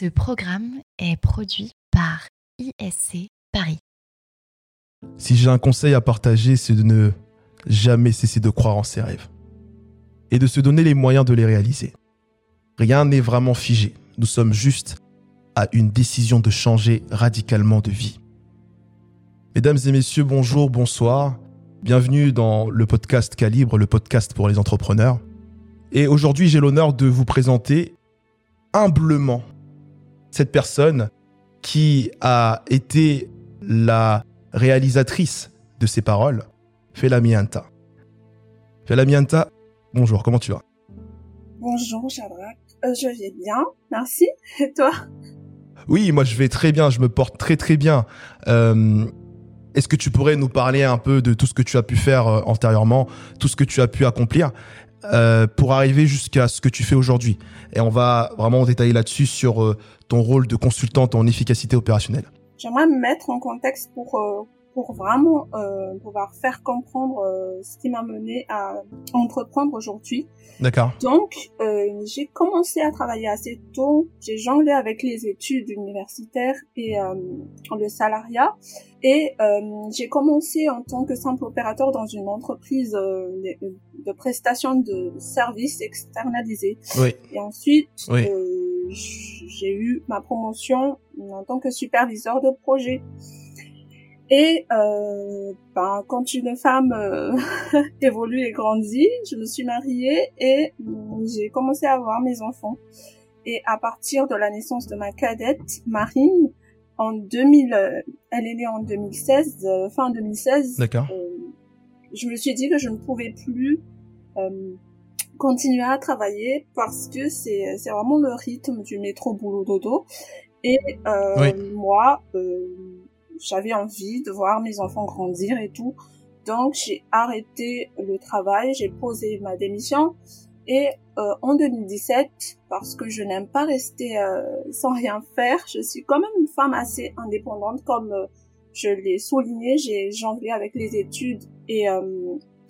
Ce programme est produit par ISC Paris. Si j'ai un conseil à partager, c'est de ne jamais cesser de croire en ses rêves et de se donner les moyens de les réaliser. Rien n'est vraiment figé. Nous sommes juste à une décision de changer radicalement de vie. Mesdames et messieurs, bonjour, bonsoir. Bienvenue dans le podcast Calibre, le podcast pour les entrepreneurs. Et aujourd'hui, j'ai l'honneur de vous présenter humblement cette personne qui a été la réalisatrice de ces paroles, Felamianta. Felamianta, bonjour, comment tu vas? Bonjour Shadrach, euh, je vais bien, merci. Et toi? Oui, moi je vais très bien, je me porte très très bien. Euh, Est-ce que tu pourrais nous parler un peu de tout ce que tu as pu faire euh, antérieurement, tout ce que tu as pu accomplir? Euh, pour arriver jusqu'à ce que tu fais aujourd'hui Et on va vraiment détailler là-dessus sur euh, ton rôle de consultante en efficacité opérationnelle. J'aimerais me mettre en contexte pour euh, pour vraiment euh, pouvoir faire comprendre euh, ce qui m'a mené à entreprendre aujourd'hui. D'accord. Donc, euh, j'ai commencé à travailler assez tôt. J'ai jonglé avec les études universitaires et euh, le salariat. Et euh, j'ai commencé en tant que simple opérateur dans une entreprise euh, de, prestation de services externalisés. Oui. Et ensuite, Oui. euh, j'ai eu ma promotion en tant que superviseur de projet. Et euh, ben, quand une femme euh, évolue et grandit, je me suis mariée et j'ai commencé à avoir mes enfants. Et à partir de la naissance de ma cadette, Marine, en 2000, euh, elle est née en 2016, euh, fin 2016, D'accord. euh, je me suis dit que je ne pouvais plus euh, continuer à travailler parce que c'est c'est vraiment le rythme du métro boulot dodo et euh, Oui. moi euh, j'avais envie de voir mes enfants grandir et tout donc j'ai arrêté le travail j'ai posé ma démission et euh, en 2017 parce que je n'aime pas rester euh, sans rien faire je suis quand même une femme assez indépendante comme euh, je l'ai souligné, j'ai jonglé avec les études et euh,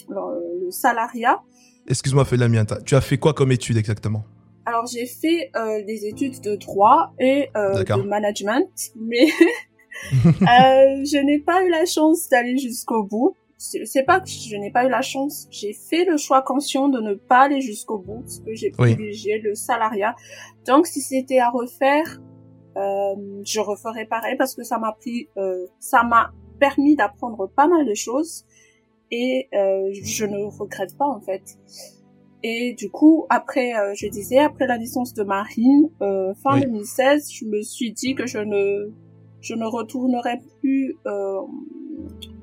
le, le salariat. Excuse-moi, Felamianta. Tu as fait quoi comme étude exactement? Alors j'ai fait euh, des études de droit et euh, de management, mais je n'ai pas eu la chance d'aller jusqu'au bout. C'est pas que je n'ai pas eu la chance, j'ai fait le choix conscient de ne pas aller jusqu'au bout parce que j'ai Oui. privilégié le salariat. Donc si c'était à refaire, euh, je referais pareil parce que ça m'a pris, euh, ça m'a permis d'apprendre pas mal de choses et euh, je ne regrette pas en fait. Et du coup, après, euh, je disais, après la licence de Marine, euh, fin Oui. 2016, je me suis dit que je ne, je ne retournerai plus euh,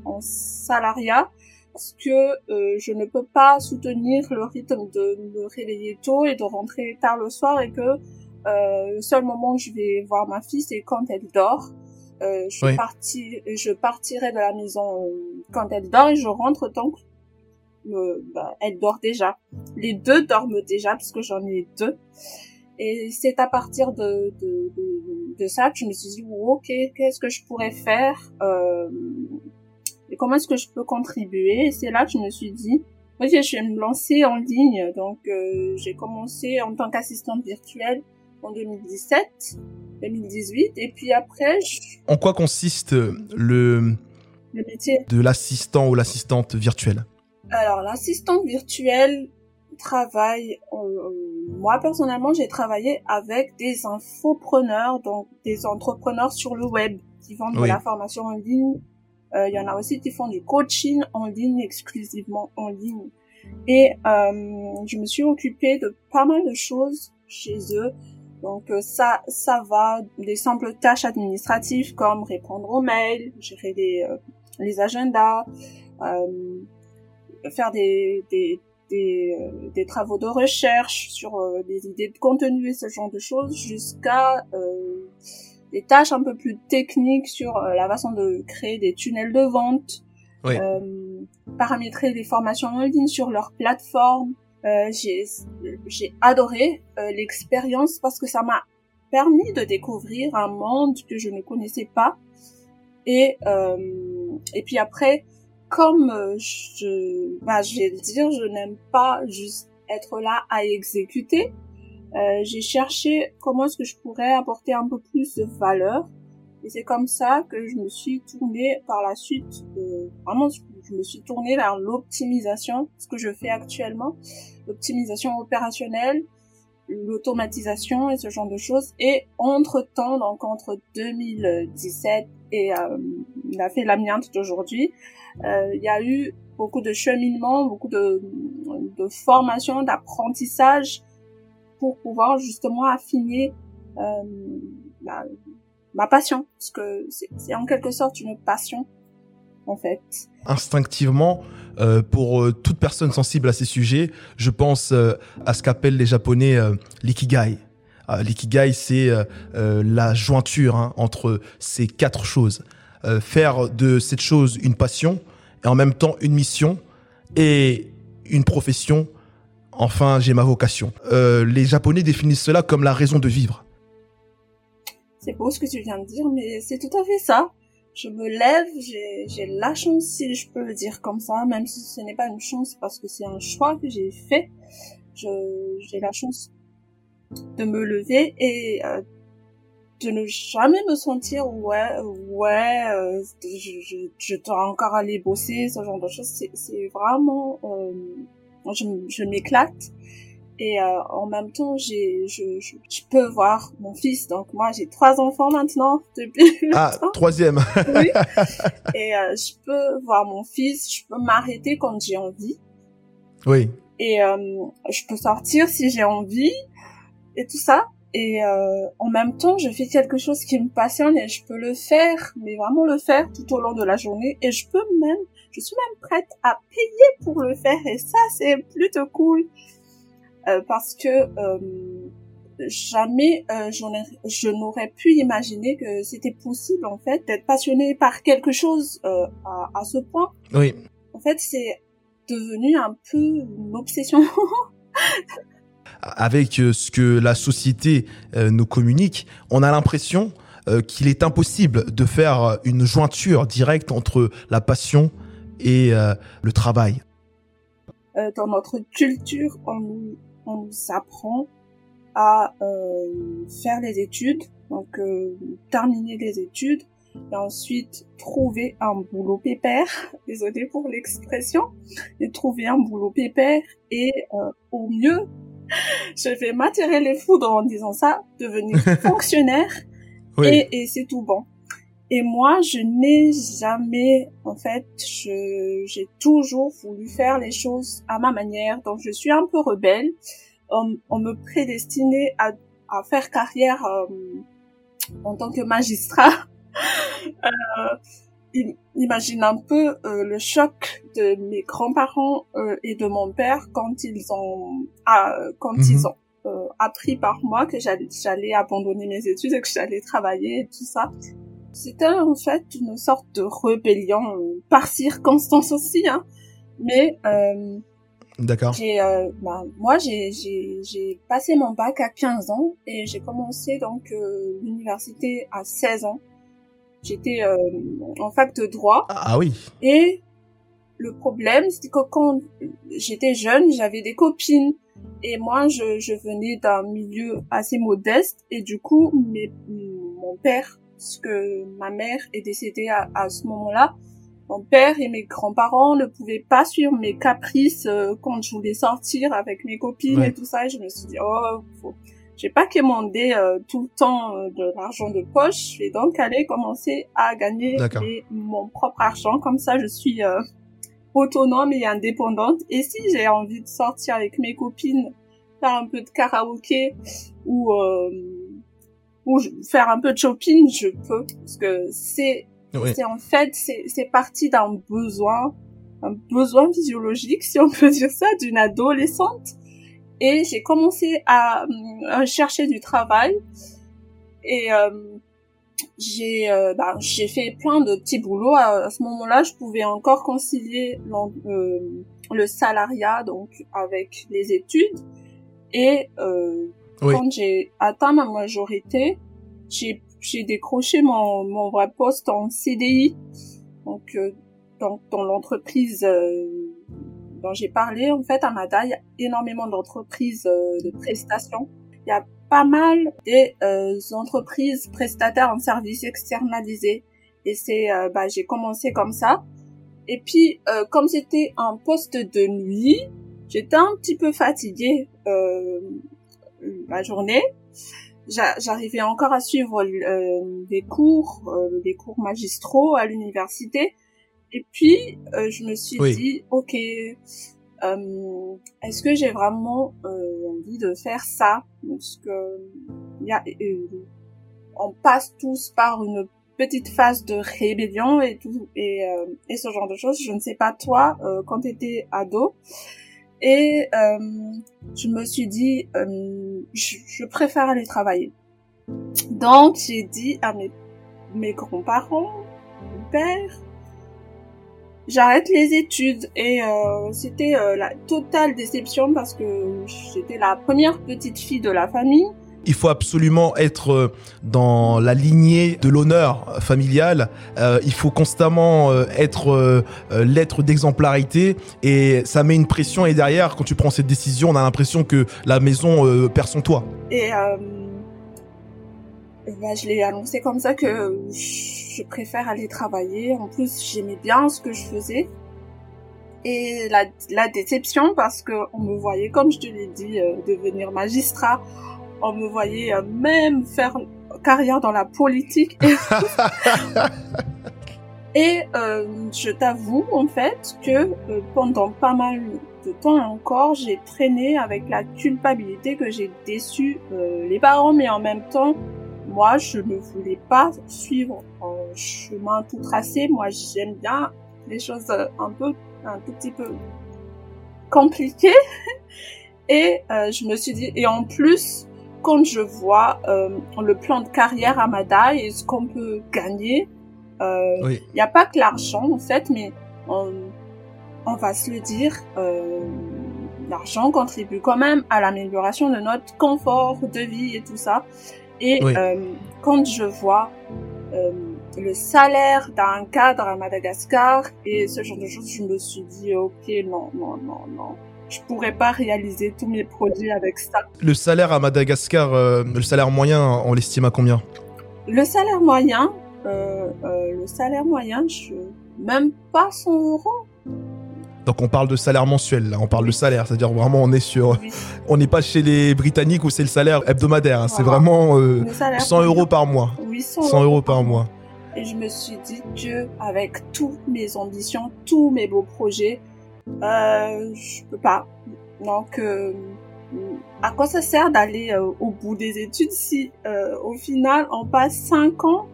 en salariat parce que euh, je ne peux pas soutenir le rythme de me réveiller tôt et de rentrer tard le soir et que euh, le seul moment où je vais voir ma fille, c'est quand elle dort. Euh, je, Oui. parti, je partirai de la maison euh, quand elle dort et je rentre donc euh, bah, elle dort déjà. Les deux dorment déjà parce que j'en ai deux. Et c'est à partir de, de, de, de ça que je me suis dit, ok, qu'est-ce que je pourrais faire euh, et comment est-ce que je peux contribuer? Et c'est là que je me suis dit, ok, je vais me lancer en ligne. Donc euh, j'ai commencé en tant qu'assistante virtuelle en 2017, 2018, et puis après, je- En quoi consiste le le métier? de l'assistant ou l'assistante virtuelle? Alors, l'assistante virtuelle travaille, euh, moi personnellement, j'ai travaillé avec des infopreneurs, donc des entrepreneurs sur le web qui vendent de la formation en ligne. Euh, Il y en a aussi qui font du coaching en ligne, exclusivement en ligne. Et euh, je me suis occupée de pas mal de choses chez eux. Donc euh, ça, ça va des simples tâches administratives comme répondre aux mails, gérer les, euh, les agendas, euh, faire des, des, des, euh, des travaux de recherche sur euh, des idées de contenu et ce genre de choses, jusqu'à euh, des tâches un peu plus techniques sur euh, la façon de créer des tunnels de vente, Oui. euh, paramétrer les formations en ligne sur leur plateforme. Euh, j'ai j'ai adoré euh, l'expérience parce que ça m'a permis de découvrir un monde que je ne connaissais pas et euh, et puis après comme euh, je bah je vais le dire je n'aime pas juste être là à exécuter euh, j'ai cherché comment est-ce que je pourrais apporter un peu plus de valeur. Et c'est comme ça que je me suis tournée par la suite, euh, vraiment, je me suis tournée vers l'optimisation, ce que je fais actuellement, l'optimisation opérationnelle, l'automatisation et ce genre de choses. Et entre-temps, donc entre 2017 et euh, la fait d'aujourd'hui, il y a eu beaucoup de cheminement, beaucoup de, de formation, d'apprentissage pour pouvoir justement affiner euh, ma, ma, passion, parce que c'est en quelque sorte une passion en fait. Instinctivement, euh, pour euh, toute personne sensible à ces sujets, je pense euh, à ce qu'appellent les Japonais euh, l'ikigai. l'ikigai, c'est la jointure hein, entre ces quatre choses. Faire de cette chose une passion et en même temps une mission et une profession Enfin, j'ai ma vocation. Euh, les Japonais définissent cela comme la raison de vivre. C'est beau ce que tu viens de dire, mais c'est tout à fait ça. Je me lève, j'ai la chance, si je peux le dire comme ça, même si ce n'est pas une chance parce que c'est un choix que j'ai fait. J'ai la chance de me lever et euh, de ne jamais me sentir ouais ouais euh, je, je, je dois encore aller bosser ce genre de choses. C'est vraiment euh, je, je m'éclate. Et euh, en même temps j'ai je, je, je, peux voir mon fils. Donc moi j'ai trois enfants maintenant depuis ah troisième. Oui. Et euh, je peux voir mon fils. Je peux m'arrêter quand j'ai envie. Oui. Et euh, je peux sortir si j'ai envie et tout ça et euh, en même temps je fais quelque chose qui me passionne et je peux le faire mais vraiment le faire tout au long de la journée et je peux même je suis même prête à payer pour le faire et ça c'est plutôt cool euh, parce que euh, jamais je n'aurais pu imaginer que c'était possible en fait d'être passionné par quelque chose à, à, ce point. Oui. En fait c'est devenu un peu une obsession. Avec euh, ce que la société euh, nous communique, on a l'impression qu'il est impossible de faire une jointure directe entre la passion et euh, le travail. Euh, Dans notre culture, on nous, on apprend à euh, faire les études, donc euh, terminer les études, et ensuite trouver un boulot pépère, désolé pour l'expression, et trouver un boulot pépère et euh, au mieux, je vais m'attirer les foudres en disant ça, devenir fonctionnaire oui. et, et c'est tout bon. Et moi, je n'ai jamais, en fait, j'ai toujours voulu faire les choses à ma manière. Donc, je suis un peu rebelle. On, on me prédestinait à, à faire carrière euh, en tant que magistrat. euh, imagine un peu euh, le choc de mes grands-parents euh, et de mon père quand ils ont, ah, quand mm -hmm. ils ont euh, appris par moi que j'allais abandonner mes études et que j'allais travailler et tout ça. C'était en fait une sorte de rébellion euh, par circonstance aussi, hein. Mais euh, D'accord. Euh, bah, moi, j'ai, passé mon bac à 15 ans et j'ai commencé donc euh, l'université à 16 ans. J'étais euh, en fac de droit. Ah oui. Et le problème, c'était que quand j'étais jeune, j'avais des copines et moi, je, je venais d'un milieu assez modeste et du coup, mes, mon père parce que ma mère est décédée à, à ce moment-là. Mon père et mes grands-parents ne pouvaient pas suivre mes caprices euh, quand je voulais sortir avec mes copines ouais. et tout ça. Et je me suis dit, oh, faut... j'ai pas quémandé euh, tout le temps euh, de l'argent de poche. Je vais donc aller commencer à gagner mon propre argent. Comme ça, je suis euh, autonome et indépendante. Et si j'ai envie de sortir avec mes copines, faire un peu de karaoké ou ou faire un peu de shopping, je peux parce que c'est oui. c'est en fait c'est c'est parti d'un besoin un besoin physiologique si on peut dire ça d'une adolescente et j'ai commencé à, à, chercher du travail et euh, j'ai euh, bah, j'ai fait plein de petits boulots à, à ce moment-là je pouvais encore concilier euh, le salariat donc avec les études et euh, oui. Quand j'ai atteint ma majorité, j'ai j'ai décroché mon mon vrai poste en CDI. Donc euh, dans, dans l'entreprise euh, dont j'ai parlé, en fait, à Mada, il y a énormément d'entreprises euh, de prestations il y a pas mal des euh, entreprises prestataires en services externalisés. Et c'est, euh, bah, j'ai commencé comme ça. Et puis, euh, comme c'était un poste de nuit, j'étais un petit peu fatiguée la journée. J'arrivais encore à suivre des cours, des cours magistraux à l'université. Et puis, je me suis dit, ok, euh, est-ce que j'ai vraiment euh, envie de faire ça? Parce que y a, euh, on passe tous par une petite phase de rébellion et tout et, et ce genre de choses. Je ne sais pas toi quand tu étais ado. Et je me suis dit, je, je, préfère aller travailler. Donc j'ai dit à mes, mes grands-parents, mon père, j'arrête les études et euh, c'était euh, la totale déception parce que j'étais la première petite fille de la famille. Il faut absolument être euh, dans la lignée de l'honneur familial. il faut constamment être l'être d'exemplarité et ça met une pression. Et derrière, quand tu prends cette décision, on a l'impression que la maison perd son toit. Et bah, je l'ai annoncé comme ça que je préfère aller travailler. En plus, j'aimais bien ce que je faisais. Et la, la déception parce que on me voyait, comme je te l'ai dit, euh, devenir magistrat. On me voyait euh, même faire carrière dans la politique. Et euh, je t'avoue en fait que pendant pas mal de temps encore, j'ai traîné avec la culpabilité que j'ai déçu les parents, mais en même temps, moi, je ne voulais pas suivre un chemin tout tracé. Moi, j'aime bien les choses un peu, un tout petit peu compliquées. Et euh, je me suis dit, et en plus, quand je vois euh, le plan de carrière à Madaï et ce qu'on peut gagner, euh, il n'y a pas que l'argent en fait, mais on, on va se le dire, l'argent contribue quand même à l'amélioration de notre confort de vie et tout ça. Et euh, quand je vois euh, le salaire d'un cadre à Madagascar et ce genre de choses, je me suis dit, ok, non, non, non, non. Je pourrais pas réaliser tous mes produits avec ça. Le salaire à Madagascar, euh, le salaire moyen, on l'estime à combien? Le salaire moyen, euh, euh, le salaire moyen, je même pas 100 euros. Donc on parle de salaire mensuel, là. on parle de salaire, c'est-à-dire vraiment on est sur, on n'est pas chez les Britanniques où c'est le salaire hebdomadaire, hein. c'est vraiment 100 euh, euros par mois. 100, euros par mois. Et je me suis dit que avec toutes mes ambitions, tous mes beaux projets, euh, je peux pas. Donc euh, à quoi ça sert d'aller euh, au bout des études si au final on passe 5 ans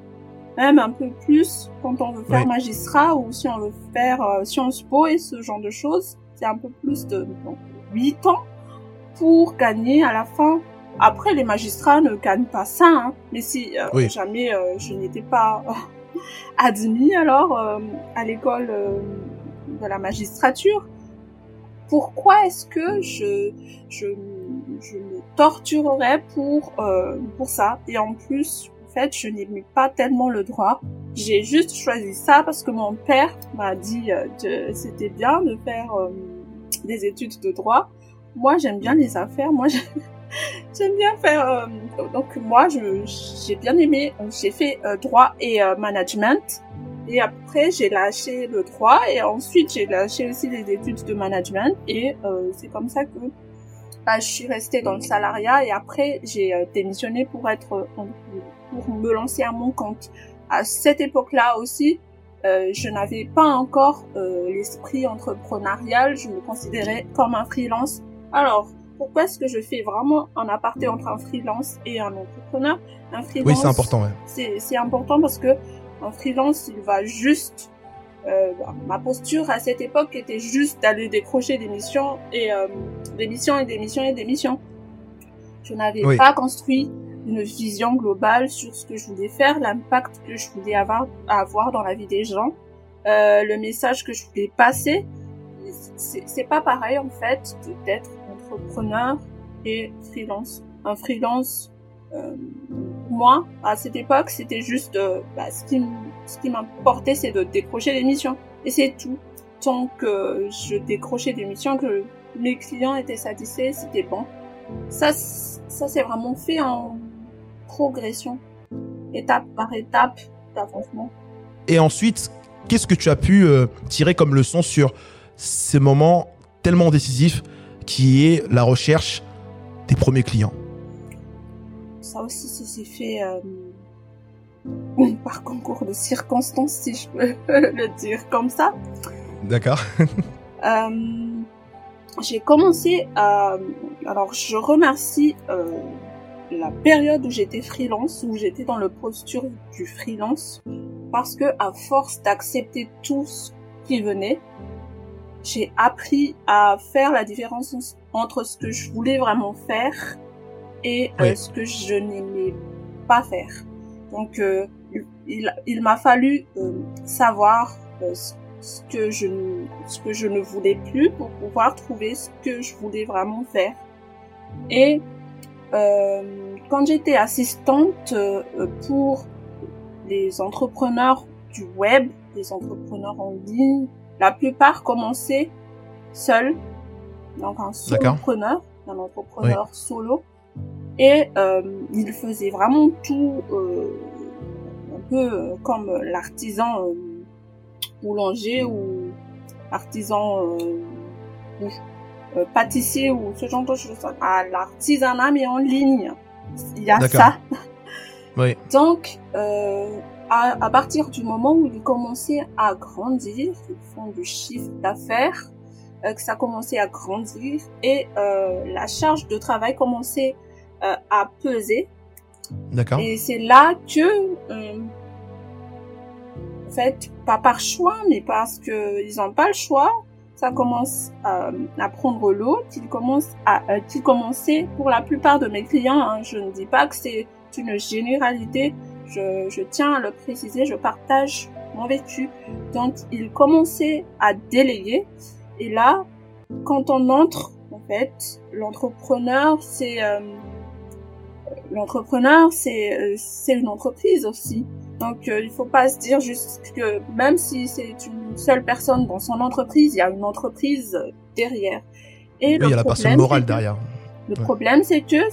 même un peu plus quand on veut faire magistrat ou si on veut faire euh, Sciences Po et ce genre de choses. C'est un peu plus de donc, 8 ans pour gagner à la fin. Après, les magistrats ne gagnent pas ça, hein, mais si euh, jamais euh, je n'étais pas admis alors euh, à l'école de la magistrature, pourquoi est-ce que je, je, je me torturerais pour, pour ça? Et en plus, fait, je n'aimais pas tellement le droit. J'ai juste choisi ça parce que mon père m'a dit euh, que c'était bien de faire euh, des études de droit. Moi, j'aime bien les affaires. Moi, j'aime bien faire. Euh, donc moi, j'ai bien aimé. J'ai fait droit et management. Et après, j'ai lâché le droit et ensuite j'ai lâché aussi les études de management. Et c'est comme ça que bah, je suis restée dans le salariat et après j'ai démissionné pour être pour me lancer à mon compte. À cette époque-là aussi, euh, je n'avais pas encore euh, l'esprit entrepreneurial, je me considérais comme un freelance. Alors, pourquoi est-ce que je fais vraiment un aparté entre un freelance et un entrepreneur? Un freelance, oui, c'est important. Ouais. C'est important parce que un freelance, il va juste euh, ma posture à cette époque était juste d'aller décrocher des missions et des missions et des missions et des missions. Je n'avais pas construit une vision globale sur ce que je voulais faire, l'impact que je voulais avoir, avoir dans la vie des gens, euh, le message que je voulais passer. C'est pas pareil en fait d'être entrepreneur et freelance. Un freelance, euh, moi à cette époque, c'était juste euh, bah, ce qui m'importait, c'est de décrocher des missions et c'est tout. Tant que je décrochais des missions, que mes clients étaient satisfaits, c'était bon. ça, ça s'est vraiment fait en progression, étape par étape d'avancement. Et ensuite, qu'est-ce que tu as pu euh, tirer comme leçon sur ces moments tellement décisifs qui est la recherche des premiers clients? Ça aussi, ça s'est fait euh, par concours de circonstances, si je peux le dire comme ça. D'accord. euh, j'ai commencé à... Alors, je remercie la période où j'étais freelance, où j'étais dans le posture du freelance, parce que à force d'accepter tout ce qui venait, j'ai appris à faire la différence entre ce que je voulais vraiment faire et euh, ce que je n'aimais pas faire. Donc, euh, il, il m'a fallu euh, savoir ce ce que je ce que je ne voulais plus pour pouvoir trouver ce que je voulais vraiment faire. Et quand j'étais assistante euh, pour les entrepreneurs du web, les entrepreneurs en ligne, la plupart commençaient seuls, donc un solopreneur, un entrepreneur solo, et euh, ils faisaient vraiment tout euh, un peu euh, comme l'artisan euh, boulanger ou artisan euh, euh, pâtissier ou ce genre de choses. À l'artisanat, mais en ligne. Il y a ça. Oui. Donc, euh, à, à, partir du moment où ils commençaient à grandir, ils font du chiffre d'affaires, euh, que ça commençait à grandir et euh, la charge de travail commençait euh, à peser. D'accord. Et c'est là que fait, pas par choix, mais parce que ils n'ont pas le choix, ça commence euh, à prendre l'eau, qu'ils commencent à, euh, qu'ils commençaient pour la plupart de mes clients. Hein, je ne dis pas que c'est une généralité. Je, tiens à le préciser. Je partage mon vécu. Donc, ils commençaient à déléguer. Et là, quand on entre, en fait, l'entrepreneur, c'est euh, l'entrepreneur, c'est euh, c'est une entreprise aussi. Donc, euh, il faut pas se dire juste que même si c'est une seule personne dans son entreprise, il y a une entreprise derrière. Et oui, il y a la personne morale derrière. Le ouais. problème, c'est que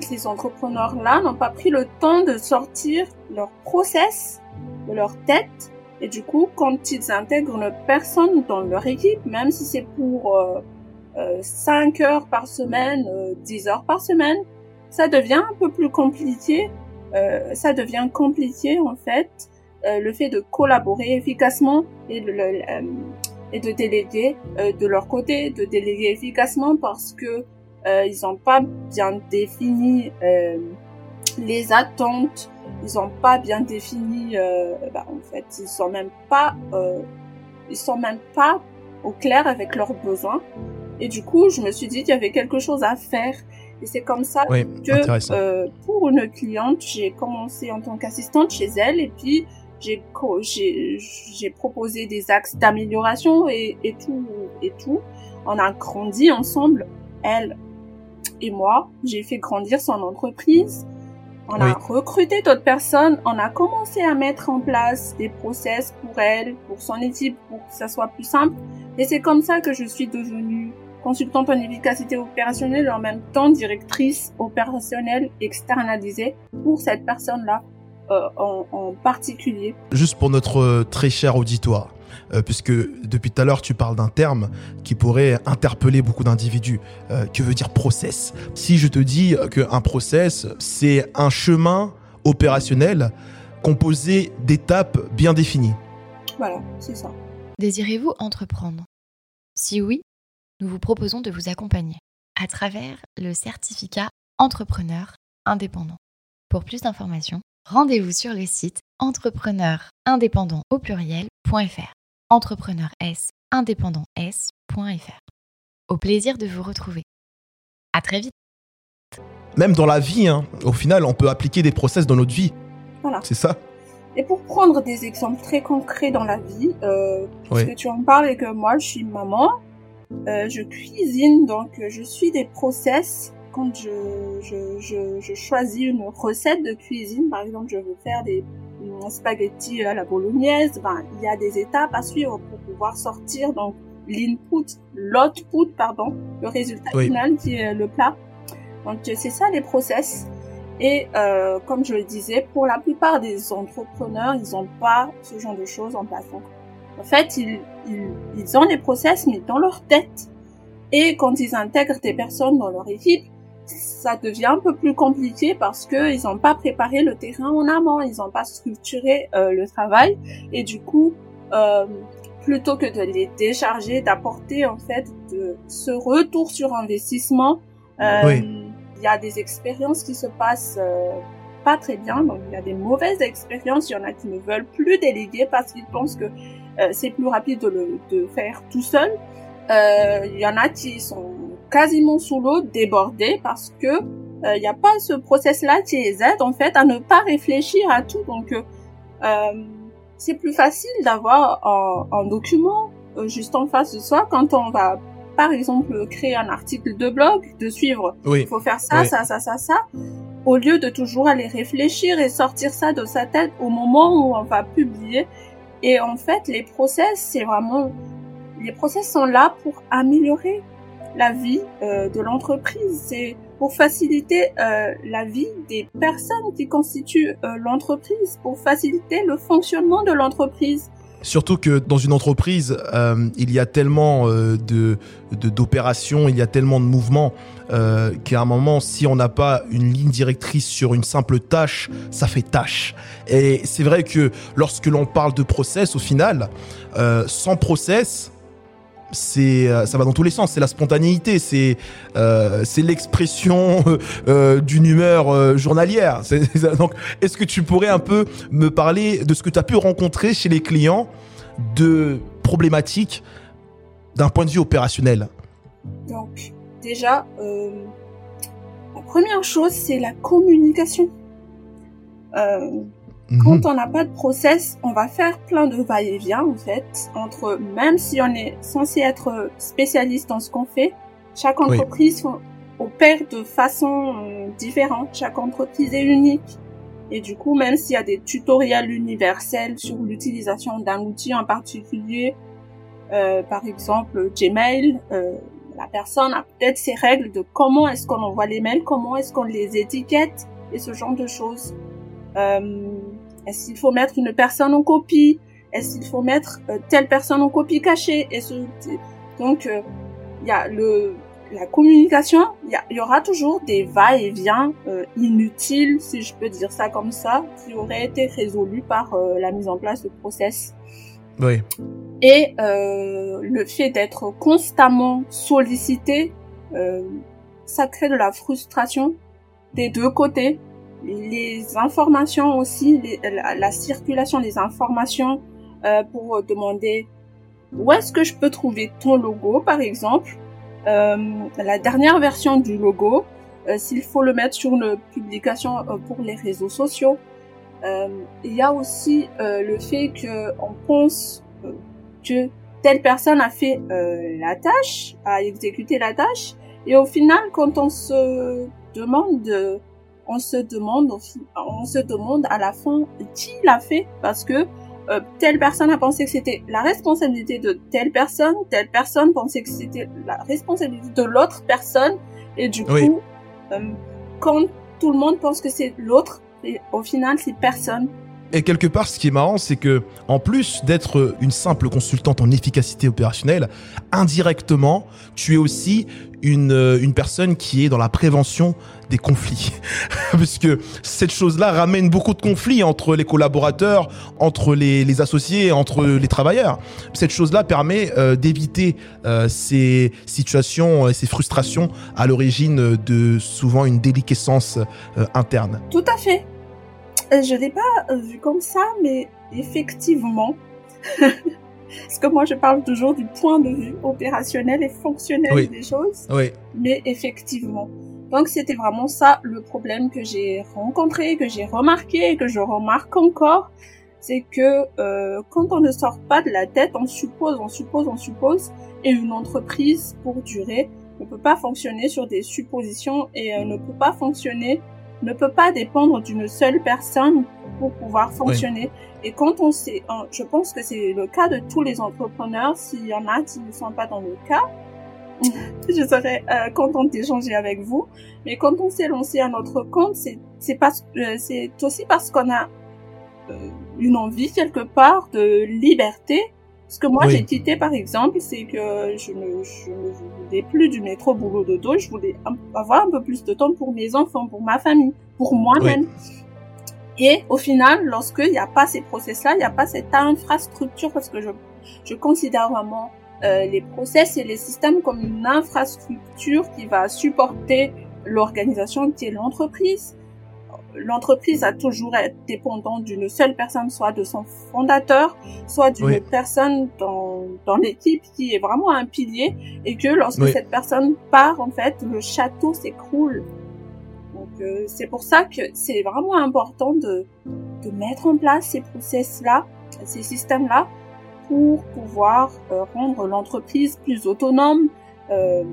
ces entrepreneurs-là n'ont pas pris le temps de sortir leur process de leur tête. Et du coup, quand ils intègrent une personne dans leur équipe, même si c'est pour euh, euh, 5 heures par semaine, euh, 10 heures par semaine, ça devient un peu plus compliqué euh, ça devient compliqué en fait euh, le fait de collaborer efficacement et de, euh, et de déléguer euh, de leur côté, de déléguer efficacement parce que euh, ils n'ont pas bien défini les attentes, ils n'ont pas bien défini, bah, en fait, ils sont même pas, ils sont même pas au clair avec leurs besoins. Et du coup, je me suis dit qu'il y avait quelque chose à faire. Et c'est comme ça oui, que euh, pour une cliente, j'ai commencé en tant qu'assistante chez elle. Et puis j'ai j'ai proposé des axes d'amélioration et, et tout et tout. On a grandi ensemble, elle et moi. J'ai fait grandir son entreprise. On oui. a recruté d'autres personnes. On a commencé à mettre en place des process pour elle, pour son équipe, pour que ça soit plus simple. Et c'est comme ça que je suis devenue consultante en efficacité opérationnelle et en même temps directrice opérationnelle externalisée pour cette personne-là en, en, particulier. Juste pour notre euh, très cher auditoire, euh, puisque depuis tout à l'heure tu parles d'un terme qui pourrait interpeller beaucoup d'individus. Euh, que veut dire process? Si je te dis qu'un process, c'est un chemin opérationnel composé d'étapes bien définies. Voilà, c'est ça. Désirez-vous entreprendre? Si oui, nous vous proposons de vous accompagner à travers le certificat entrepreneur indépendant. Pour plus d'informations, rendez-vous sur le site entrepreneur-indépendant au pluriel.fr. Entrepreneur S indépendant S.fr. Au plaisir de vous retrouver. À très vite. Même dans la vie, hein, au final, on peut appliquer des process dans notre vie. Voilà. C'est ça. Et pour prendre des exemples très concrets dans la vie, euh, parce oui. que tu en parles et que moi je suis maman, euh, je cuisine, donc je suis des process. Quand je, je, je, je, choisis une recette de cuisine, par exemple, je veux faire des spaghettis à la bolognaise, ben, il y a des étapes à suivre pour pouvoir sortir donc l'input, l'output, pardon, le résultat oui. final qui est le plat. Donc c'est ça les process. Et euh, comme je le disais, pour la plupart des entrepreneurs, ils n'ont pas ce genre de choses en place. en fait, ils, ils, ils ont les process, mais dans leur tête. Et quand ils intègrent des personnes dans leur équipe, ça devient un peu plus compliqué parce que ils n'ont pas préparé le terrain en amont, ils n'ont pas structuré euh, le travail. Et du coup, euh, plutôt que de les décharger, d'apporter en fait de ce retour sur investissement, euh, il y a des expériences qui se passent euh, pas très bien, donc il y a des mauvaises expériences, il y en a qui ne veulent plus déléguer parce qu'ils pensent que c'est plus rapide de le de faire tout seul. Il y en a qui sont quasiment sous l'eau, débordés parce que il n'y a pas ce process-là qui les aide en fait à ne pas réfléchir à tout. Donc c'est plus facile d'avoir un, document euh, juste en face de soi quand on va par exemple créer un article de blog, de suivre. Il faut faire ça, ça, ça, ça, ça, au lieu de toujours aller réfléchir et sortir ça de sa tête au moment où on va publier. Et en fait, les process, c'est vraiment, les process sont là pour améliorer la vie euh, de l'entreprise. C'est pour faciliter euh, la vie des personnes qui constituent euh, l'entreprise, pour faciliter le fonctionnement de l'entreprise. Surtout que dans une entreprise, il y a tellement de d'opérations, il y a tellement de mouvements qu'à un moment, si on n'a pas une ligne directrice sur une simple tâche, ça fait tâche. Et c'est vrai que lorsque l'on parle de process, au final, sans process, c'est euh, ça va dans tous les sens. C'est la spontanéité, c'est euh, c'est l'expression euh, d'une humeur journalière. donc, est-ce que tu pourrais un peu me parler de ce que tu as pu rencontrer chez les clients de problématiques d'un point de vue opérationnel? Donc, déjà, la première chose, c'est la communication. Quand mhm. on n'a pas de process, on va faire plein de va-et-vient en fait entre même si on est censé être spécialiste dans ce qu'on fait, chaque entreprise opère de façon euh, différente, chaque entreprise est unique. Et du coup, même s'il y a des tutoriels universels sur l'utilisation d'un outil en particulier, euh, par exemple Gmail, euh, la personne a peut-être ses règles de comment est-ce qu'on envoie les mails, comment est-ce qu'on les étiquette et ce genre de choses. Euh, est-ce qu'il faut mettre une personne en copie? Est-ce qu'il faut mettre euh, telle personne en copie cachée? Et ce, donc il euh, y a le la communication, il y, aura toujours des va-et-vient euh, inutiles, si je peux dire ça comme ça, qui auraient été résolus par la mise en place de process. Oui. Et le fait d'être constamment sollicité, ça crée de la frustration des deux côtés les informations aussi, la, circulation des informations euh, pour demander où est-ce que je peux trouver ton logo, par exemple, euh, la dernière version du logo, euh, s'il faut le mettre sur une publication euh, pour les réseaux sociaux. Euh, il y a aussi le fait que on pense que telle personne a fait la tâche, a exécuté la tâche, et au final, quand on se demande on se demande, on se demande à la fin qui l'a fait parce que euh, telle personne a pensé que c'était la responsabilité de telle personne, telle personne pensait que c'était la responsabilité de l'autre personne et du coup, euh, quand tout le monde pense que c'est l'autre, au final c'est personne. Et quelque part, ce qui est marrant, c'est que en plus d'être une simple consultante en efficacité opérationnelle, indirectement, tu es aussi une, euh, une personne qui est dans la prévention des conflits. Puisque cette chose-là ramène beaucoup de conflits entre les collaborateurs, entre les, les associés, entre les travailleurs. Cette chose-là permet euh, d'éviter euh, ces situations et ces frustrations à l'origine de souvent une déliquescence interne. Tout à fait. Je l'ai pas vu comme ça, mais effectivement. Parce que moi, je parle toujours du point de vue opérationnel et fonctionnel des choses. Oui. Mais effectivement. Donc, c'était vraiment ça le problème que j'ai rencontré, que j'ai remarqué, que je remarque encore. C'est que euh, quand on ne sort pas de la tête, on suppose, on suppose, on suppose. Et une entreprise, pour durer, ne peut pas fonctionner sur des suppositions et euh, ne peut pas fonctionner, ne peut pas dépendre d'une seule personne pour pouvoir fonctionner. Et quand on sait, je pense que c'est le cas de tous les entrepreneurs, s'il y en a qui ne sont pas dans le cas, je serais euh, contente d'échanger avec vous. Mais quand on s'est lancé à notre compte, c'est euh, c'est aussi parce qu'on a euh, une envie quelque part de liberté. Ce que moi j'ai quitté par exemple, c'est que je ne, je ne voulais plus du métro boulot de dos. Je voulais avoir un peu plus de temps pour mes enfants, pour ma famille, pour moi-même. Et au final, lorsqu'il n'y a pas ces process-là, il n'y a pas cette infrastructure, parce que je, je considère vraiment euh, les process et les systèmes comme une infrastructure qui va supporter l'organisation qui est l'entreprise. L'entreprise a toujours été dépendante d'une seule personne, soit de son fondateur, soit d'une personne dans, dans l'équipe qui est vraiment un pilier et que lorsque cette personne part, en fait, le château s'écroule. Donc euh, c'est pour ça que c'est vraiment important de, de mettre en place ces process-là, ces systèmes-là, pour pouvoir euh, rendre l'entreprise plus autonome euh,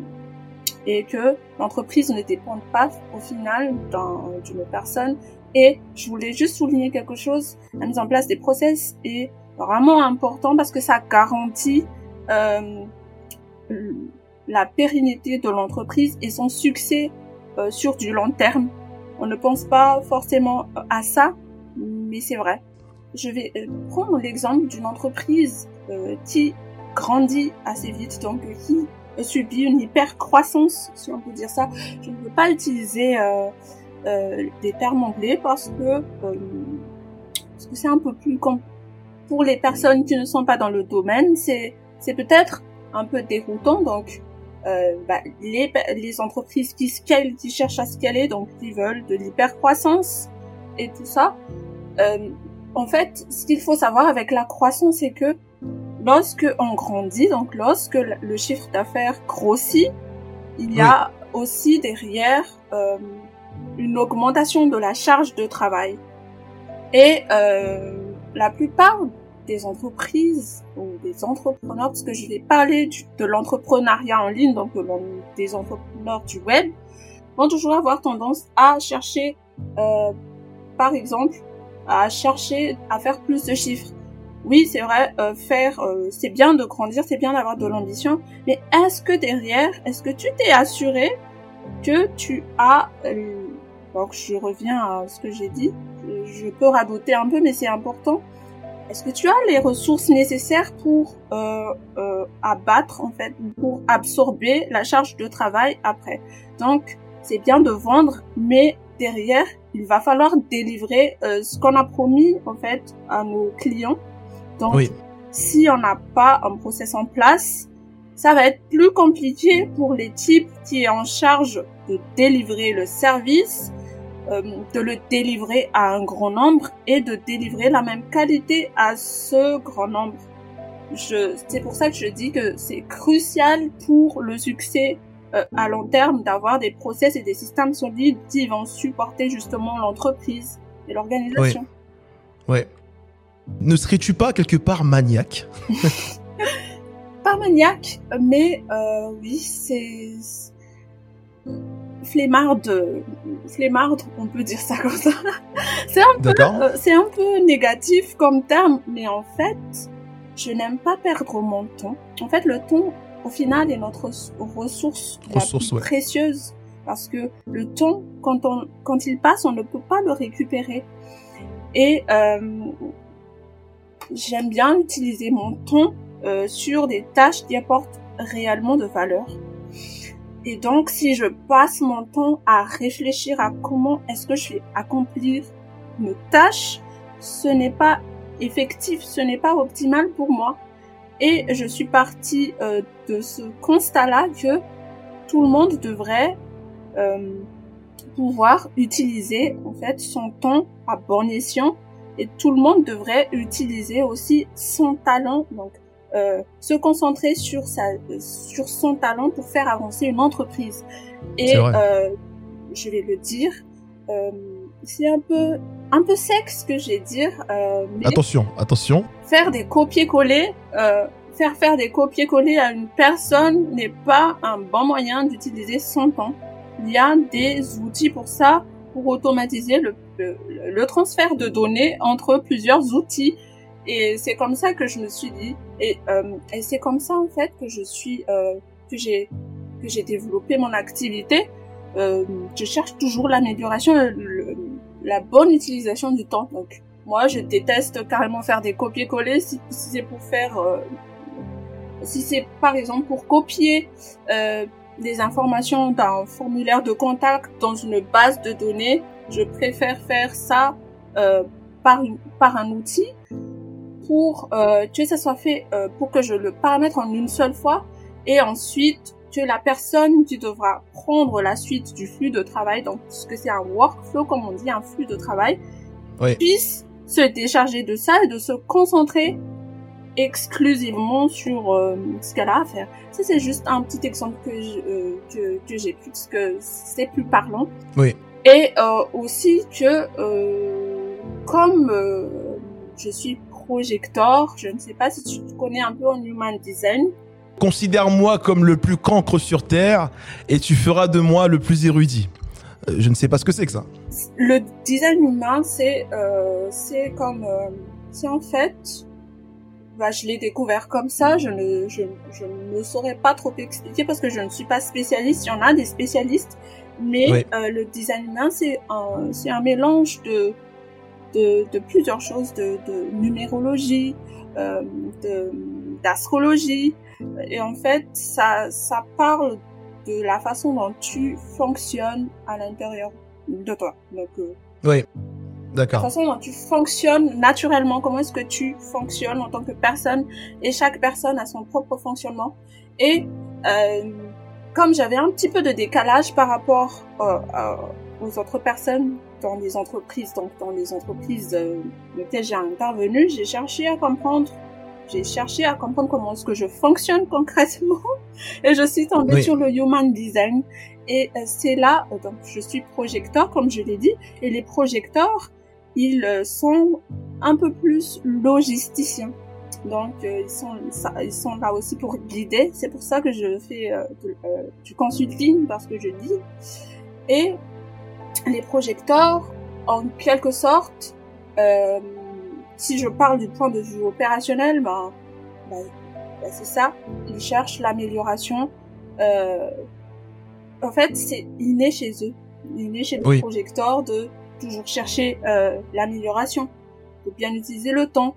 et que l'entreprise ne dépende pas au final d'une personne. Et je voulais juste souligner quelque chose, la mise en place des process est vraiment important parce que ça garantit euh, la pérennité de l'entreprise et son succès euh, sur du long terme. On ne pense pas forcément à ça, mais c'est vrai. Je vais euh, prendre l'exemple d'une entreprise euh, qui grandit assez vite, donc qui subit une hyper croissance, si on peut dire ça. Je ne veux pas utiliser des termes anglais parce que parce que c'est un peu plus pour les personnes qui ne sont pas dans le domaine, c'est c'est peut-être un peu déroutant. Donc euh, bah, les, les entreprises qui scalent, qui cherchent à scaler, donc qui veulent de l'hypercroissance et tout ça. Euh, en fait, ce qu'il faut savoir avec la croissance, c'est que lorsque on grandit, donc lorsque le chiffre d'affaires grossit, il y a aussi derrière euh, une augmentation de la charge de travail. Et euh, la plupart des entreprises ou des entrepreneurs, parce que je vais parler de l'entrepreneuriat en ligne, donc des entrepreneurs du web, vont toujours avoir tendance à chercher, euh, par exemple, à chercher à faire plus de chiffres. Oui, c'est vrai, euh, faire, euh, c'est bien de grandir, c'est bien d'avoir de l'ambition, mais est-ce que derrière, est-ce que tu t'es assuré que tu as, donc je reviens à ce que j'ai dit, je peux radoter un peu, mais c'est important, est-ce que tu as les ressources nécessaires pour euh, euh, abattre en fait, pour absorber la charge de travail après? Donc c'est bien de vendre, mais derrière il va falloir délivrer euh, ce qu'on a promis en fait à nos clients. Donc si on n'a pas un process en place, ça va être plus compliqué pour l'équipe qui est en charge de délivrer le service euh, de le délivrer à un grand nombre et de délivrer la même qualité à ce grand nombre. C'est pour ça que je dis que c'est crucial pour le succès euh, à long terme d'avoir des process et des systèmes solides qui vont supporter justement l'entreprise et l'organisation. Ouais. Ne serais-tu pas quelque part maniaque? Pas maniaque, mais euh, oui, c'est flemmarde, flemmarde, on peut dire ça comme ça. c'est un peu, euh, c'est un peu négatif comme terme, mais en fait, je n'aime pas perdre mon temps. En fait, le temps, au final, est notre ressource, la plus précieuse parce que le temps, quand on, quand il passe, on ne peut pas le récupérer. Et euh, j'aime bien utiliser mon temps euh, sur des tâches qui apportent réellement de valeur. Et donc, si je passe mon temps à réfléchir à comment est-ce que je vais accomplir une tâche, ce n'est pas effectif, ce n'est pas optimal pour moi. Et je suis partie euh, de ce constat-là que tout le monde devrait euh, pouvoir utiliser en fait son temps à bon escient et tout le monde devrait utiliser aussi son talent. Donc euh, se concentrer sur sa sur son talent pour faire avancer une entreprise. Et euh, je vais le dire, euh, c'est un peu un peu sexe que je vais dire. Euh, mais attention, attention. Faire des copier-coller, euh, faire faire des copier-coller à une personne n'est pas un bon moyen d'utiliser son temps. Il y a des outils pour ça, pour automatiser le, le, le transfert de données entre plusieurs outils et c'est comme ça que je me suis dit, et, euh, et c'est comme ça en fait que je suis, euh, que j'ai que j'ai développé mon activité, euh, je cherche toujours l'amélioration, la bonne utilisation du temps. Donc, moi, je déteste carrément faire des copier-coller si, c'est pour faire, euh, si c'est par exemple pour copier euh, des informations d'un formulaire de contact dans une base de données, je préfère faire ça euh, par, par un outil pour euh, que ça soit fait euh, pour que je le paramètre en une seule fois et ensuite que la personne qui devra prendre la suite du flux de travail, donc ce que c'est un workflow comme on dit, un flux de travail, puisse se décharger de ça et de se concentrer exclusivement sur euh, ce qu'elle a à faire. Ça c'est juste un petit exemple que euh, que, que j'ai parce que c'est plus parlant. Oui. Et euh, aussi que comme je suis projecteur, je ne sais pas si tu connais un peu en human design. Considère-moi comme le plus cancre sur Terre et tu feras de moi le plus érudit. Je ne sais pas ce que c'est que ça. Le design humain, c'est euh, comme c'est en fait bah, je l'ai découvert comme ça. Je ne, je, je ne saurais pas trop expliquer parce que je ne suis pas spécialiste. Il y en a des spécialistes, mais euh, le design humain, c'est un, c'est un mélange de, de, de plusieurs choses, de, de numérologie, euh, de, d'astrologie. Et en fait, ça, ça parle de la façon dont tu fonctionnes à l'intérieur de toi. Donc, euh, oui. D'accord. La façon dont tu fonctionnes naturellement, comment est-ce que tu fonctionnes en tant que personne, et chaque personne a son propre fonctionnement. Et euh, comme j'avais un petit peu de décalage par rapport euh, aux autres personnes dans les entreprises, donc dans les entreprises euh, lesquelles j'ai intervenu, j'ai cherché à comprendre, j'ai cherché à comprendre comment est-ce que je fonctionne concrètement, et je suis tombée sur le human design. Et euh, c'est là, donc je suis projecteur, comme je l'ai dit, et les projecteurs, ils euh, sont un peu plus logisticiens. Donc euh, ils sont ils sont là aussi pour guider. C'est pour ça que je fais euh, du consulting parce que je dis. Et les projecteurs, en quelque sorte, si je parle du point de vue opérationnel, ben, ben, ben c'est ça. Ils cherchent l'amélioration. en fait, c'est inné chez eux, inné chez les projecteurs de toujours chercher euh, l'amélioration, de bien utiliser le temps,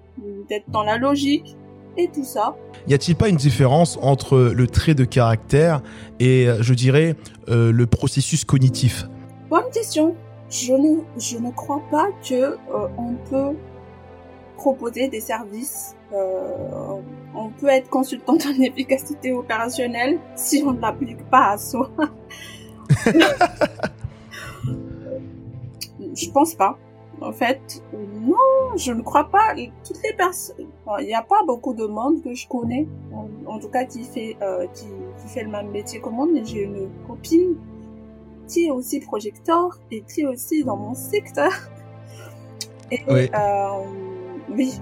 d'être dans la logique et tout ça. Y a-t-il pas une différence entre le trait de caractère et, euh, je dirais, euh, le processus cognitif? Bonne question. Je ne, je ne crois pas que on peut proposer des services. on peut être consultant en efficacité opérationnelle si on ne l'applique pas à soi. je pense pas. En fait, non, je ne crois pas. Toutes les personnes, il n'y a pas beaucoup de monde que je connais, en, tout cas qui fait euh, qui, fait le même métier que moi. Mais j'ai une copine qui est aussi projecteur et qui est aussi dans mon secteur. Et oui, euh, oui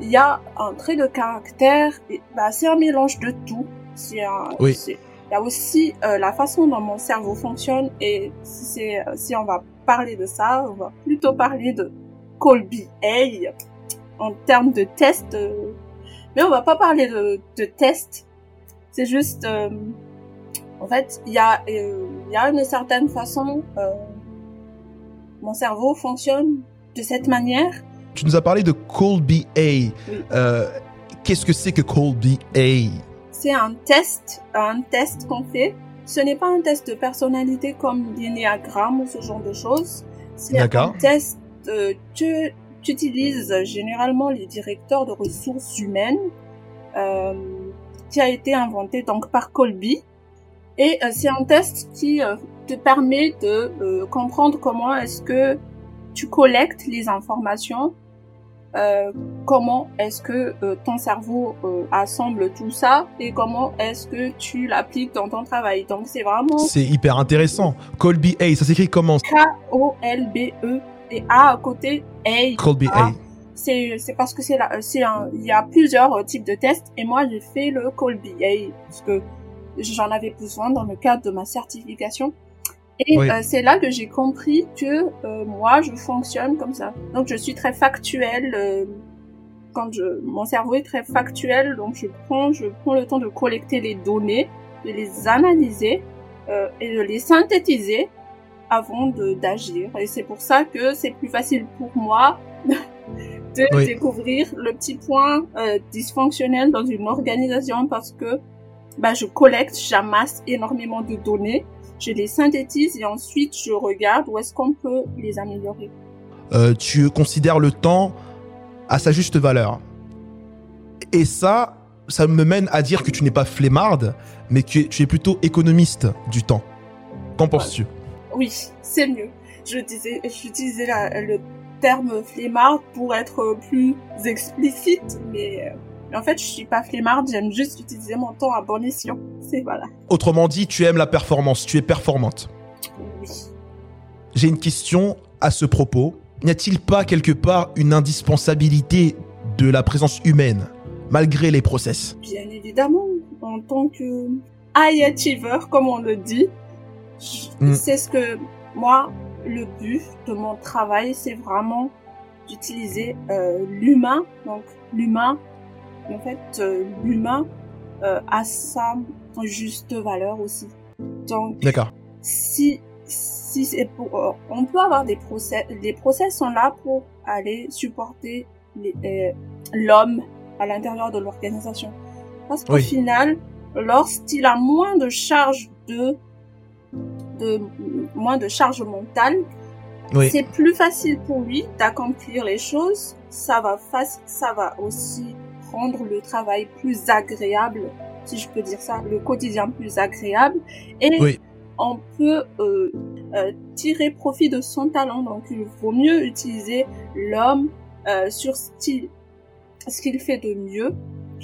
il y a un trait de caractère. Bah, c'est un mélange de tout. C'est un, oui. Il y a aussi euh, la façon dont mon cerveau fonctionne et si c'est si on va parler de ça, on va plutôt parler de Colby A en termes de test. Euh, mais on va pas parler de, de test. C'est juste, euh, en fait, il y a il y a une certaine façon, mon cerveau fonctionne de cette manière. Tu nous as parlé de Colby A. Qu'est-ce que c'est que Colby A? C'est un test, un test qu'on fait. Ce n'est pas un test de personnalité comme l'énéagramme ou ce genre de choses. C'est un test euh, que qu'utilisent généralement les directeurs de ressources humaines, euh, qui a été inventé donc par Colby. Et euh, c'est un test qui euh, te permet de euh, comprendre comment est-ce que tu collectes les informations euh, comment est-ce que euh, ton cerveau euh, assemble tout ça et comment est-ce que tu l'appliques dans ton travail? Donc c'est vraiment... C'est hyper intéressant. Colby A, ça s'écrit comment? K-O-L-B-E et A à côté, A. Colby A. C'est, c'est parce que c'est là, c'est il y a plusieurs types de tests et moi j'ai fait le Colby A parce que j'en avais besoin dans le cadre de ma certification. Et euh, c'est là que j'ai compris que euh, moi, je fonctionne comme ça. Donc, je suis très factuelle. Euh, quand je, mon cerveau est très factuel, donc je prends, je prends le temps de collecter les données de les analyser euh, et de les synthétiser avant d'agir. Et c'est pour ça que c'est plus facile pour moi de découvrir le petit point euh, dysfonctionnel dans une organisation parce que bah, je collecte, j'amasse énormément de données, je les synthétise et ensuite je regarde où est-ce qu'on peut les améliorer. Euh, tu considères le temps à sa juste valeur. Et ça, ça me mène à dire que tu n'es pas flemmarde, mais que tu es plutôt économiste du temps. Qu'en penses-tu? Oui, c'est mieux. Je disais, j'utilisais le terme flemmard pour être plus explicite, mais en fait, je suis pas flemmarde, j'aime juste utiliser mon temps à bon escient. C'est voilà. Autrement dit, tu aimes la performance, tu es performante. Oui. J'ai une question à ce propos. N'y a-t-il pas quelque part une indispensabilité de la présence humaine, malgré les process? Bien évidemment, en tant que high achiever, comme on le dit, hmm. c'est ce que moi, le but de mon travail, c'est vraiment d'utiliser euh, l'humain. Donc l'humain, en fait, euh, l'humain euh, a sa juste valeur aussi. Donc, d'accord. Si si c'est pour, on peut avoir des process, les process sont là pour aller supporter l'homme à l'intérieur de l'organisation. Parce qu'au final, lorsqu'il a moins de charge de de moins de charge mentale, c'est plus facile pour lui d'accomplir les choses. Ça va ça va aussi rendre le travail plus agréable, si je peux dire ça, le quotidien plus agréable. Et on peut euh, euh, tirer profit de son talent. Donc, il vaut mieux utiliser l'homme euh, sur ce qu'il fait de mieux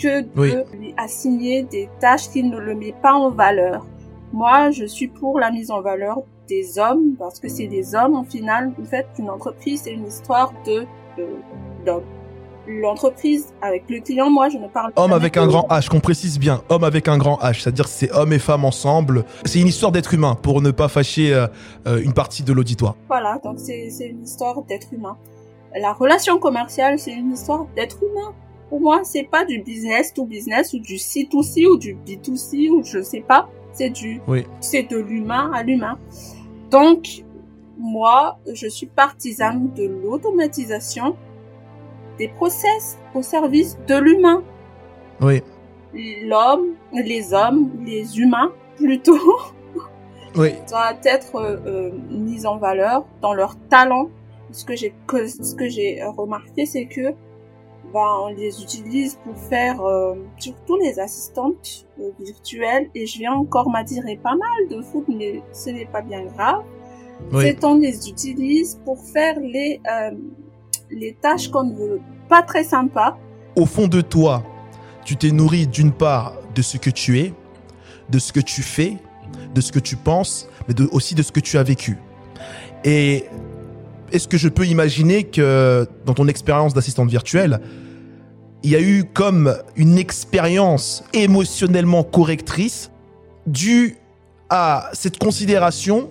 que de lui assigner des tâches qu'il ne le met pas en valeur. Moi, je suis pour la mise en valeur des hommes parce que c'est des hommes, au final, en fait, une entreprise, c'est une histoire de d'hommes. L'entreprise avec le client, moi, je ne parle pas. Homme avec un grand H, qu'on précise bien. Homme avec un grand H, c'est-à-dire c'est hommes et femmes ensemble. C'est une histoire d'être humain pour ne pas fâcher euh, euh, une partie de l'auditoire. Voilà, donc c'est une histoire d'être humain. La relation commerciale, c'est une histoire d'être humain pour moi, c'est pas du business to business ou du C2C ou du B2C ou je sais pas. C'est du, oui. c'est de l'humain à l'humain. Donc, moi, je suis partisane de l'automatisation des process au service de l'humain. Oui. L'homme, les hommes, les humains plutôt, oui. doivent être euh, mis en valeur dans leur talent. Ce que j'ai, ce que j'ai remarqué, c'est que on les utilise pour faire euh, surtout les assistantes euh, virtuelles et je viens encore m'attirer pas mal de foot mais ce n'est pas bien grave. C'est on les utilise pour faire les euh, les tâches qu'on ne veut pas très sympa. Au fond de toi, tu t'es nourri d'une part de ce que tu es, de ce que tu fais, de ce que tu penses, mais de, aussi de ce que tu as vécu. Et est-ce que je peux imaginer que dans ton expérience d'assistante virtuelle, il y a eu comme une expérience émotionnellement correctrice due à cette considération?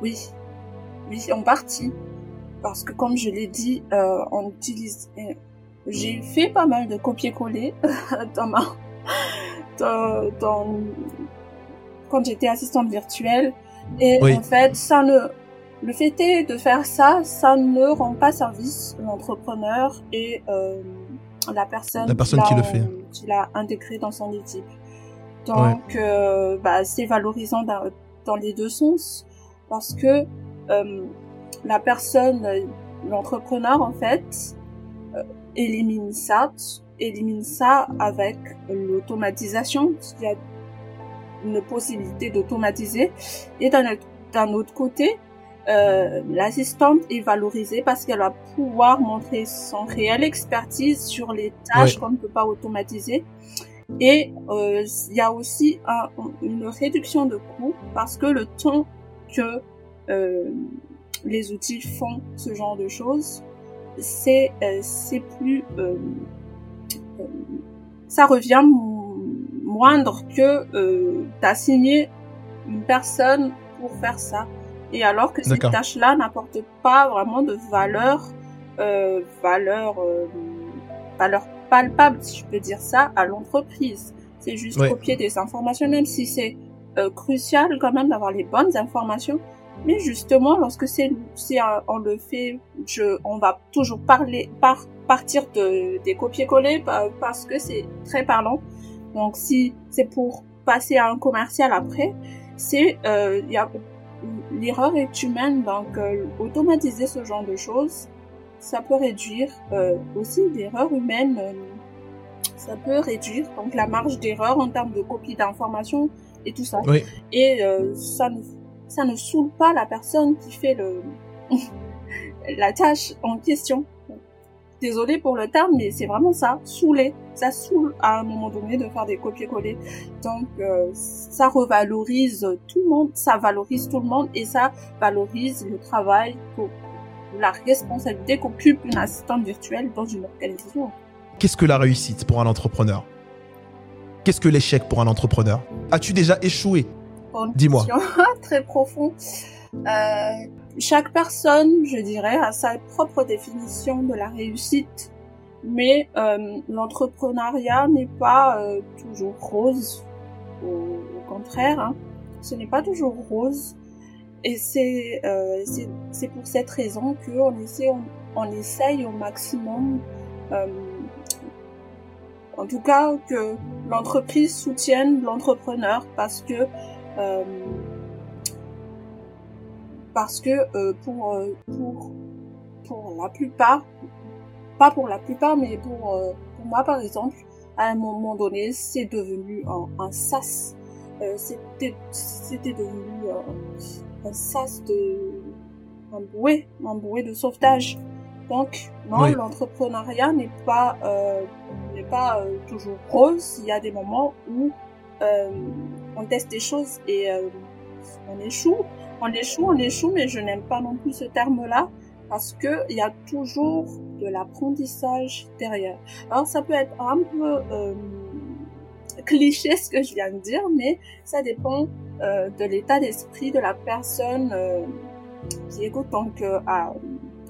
Oui, oui, en partie. Parce que comme je l'ai dit, euh, on utilise... Euh, j'ai fait pas mal de copier-coller dans ma... Dans, quand j'étais assistante virtuelle. Et en fait, ça ne... Le fait est de faire ça, ça ne rend pas service l'entrepreneur et euh, la personne, la personne qui, le fait, qui l'a intégré dans son équipe. Donc, euh, bah, c'est valorisant dans, dans, les deux sens parce que euh, la personne, l'entrepreneur en fait, euh, élimine ça, élimine ça avec l'automatisation. Il y a une possibilité d'automatiser. Et d'un autre côté, euh, l'assistante est valorisée parce qu'elle va pouvoir montrer son réel expertise sur les tâches qu'on ne peut pas automatiser. Et euh, il y a aussi une réduction de coûts parce que le temps que euh, les outils font ce genre de choses, c'est c'est plus ça revient moindre que d'assigner une personne pour faire ça. Et alors que ces tâches-là n'apportent pas vraiment de valeur, euh, valeur, euh, valeur palpable, si je peux dire ça, à l'entreprise. c'est juste copier des informations, même si c'est euh, crucial quand même d'avoir les bonnes informations. Mais justement, lorsque c'est, c'est on le fait, on va toujours parler, par, partir de, des copier-coller parce que c'est très parlant. Donc, si c'est pour passer à un commercial après, c'est, euh, l'erreur est humaine, donc euh, automatiser ce genre de choses, ça peut réduire euh, aussi l'erreur humaine. Euh, ça peut réduire donc la marge d'erreur en termes de copie d'informations et tout ça. Et euh, ça ne ça ne saoule pas la personne qui fait le la tâche en question. Désolé pour le terme, mais c'est vraiment ça, saouler. Ça saoule à un moment donné de faire des copier-coller. Donc euh, ça revalorise tout le monde, ça valorise tout le monde et ça valorise le travail la responsabilité qu'occupe une assistante virtuelle dans une organisation. Qu'est-ce que la réussite pour un entrepreneur? Qu'est-ce que l'échec pour un entrepreneur? As-tu déjà échoué? Dis-moi. Très profond. Euh, chaque personne, je dirais, a sa propre définition de la réussite, mais euh, l'entrepreneuriat n'est pas euh, toujours rose. Au, contraire, hein. ce n'est pas toujours rose. Et c'est c'est pour cette raison qu'on essaie on, on, essaye au maximum, en tout cas que l'entreprise soutienne l'entrepreneur parce que euh, parce que euh, pour euh, pour pour la plupart, pas pour la plupart, mais pour euh, pour moi par exemple, à un moment donné, c'est devenu un, un sas. c'était c'était devenu un sas de un bouée, un bouée de sauvetage. Donc non, l'entrepreneuriat n'est pas pas euh, toujours rose. Il y a des moments où euh, on teste des choses et euh, on échoue, on échoue, on échoue, mais je n'aime pas non plus ce terme-là parce que il y a toujours de l'apprentissage derrière. Alors ça peut être un peu cliché ce que je viens de dire, mais ça dépend de l'état d'esprit de la personne qui écoute. Donc, à,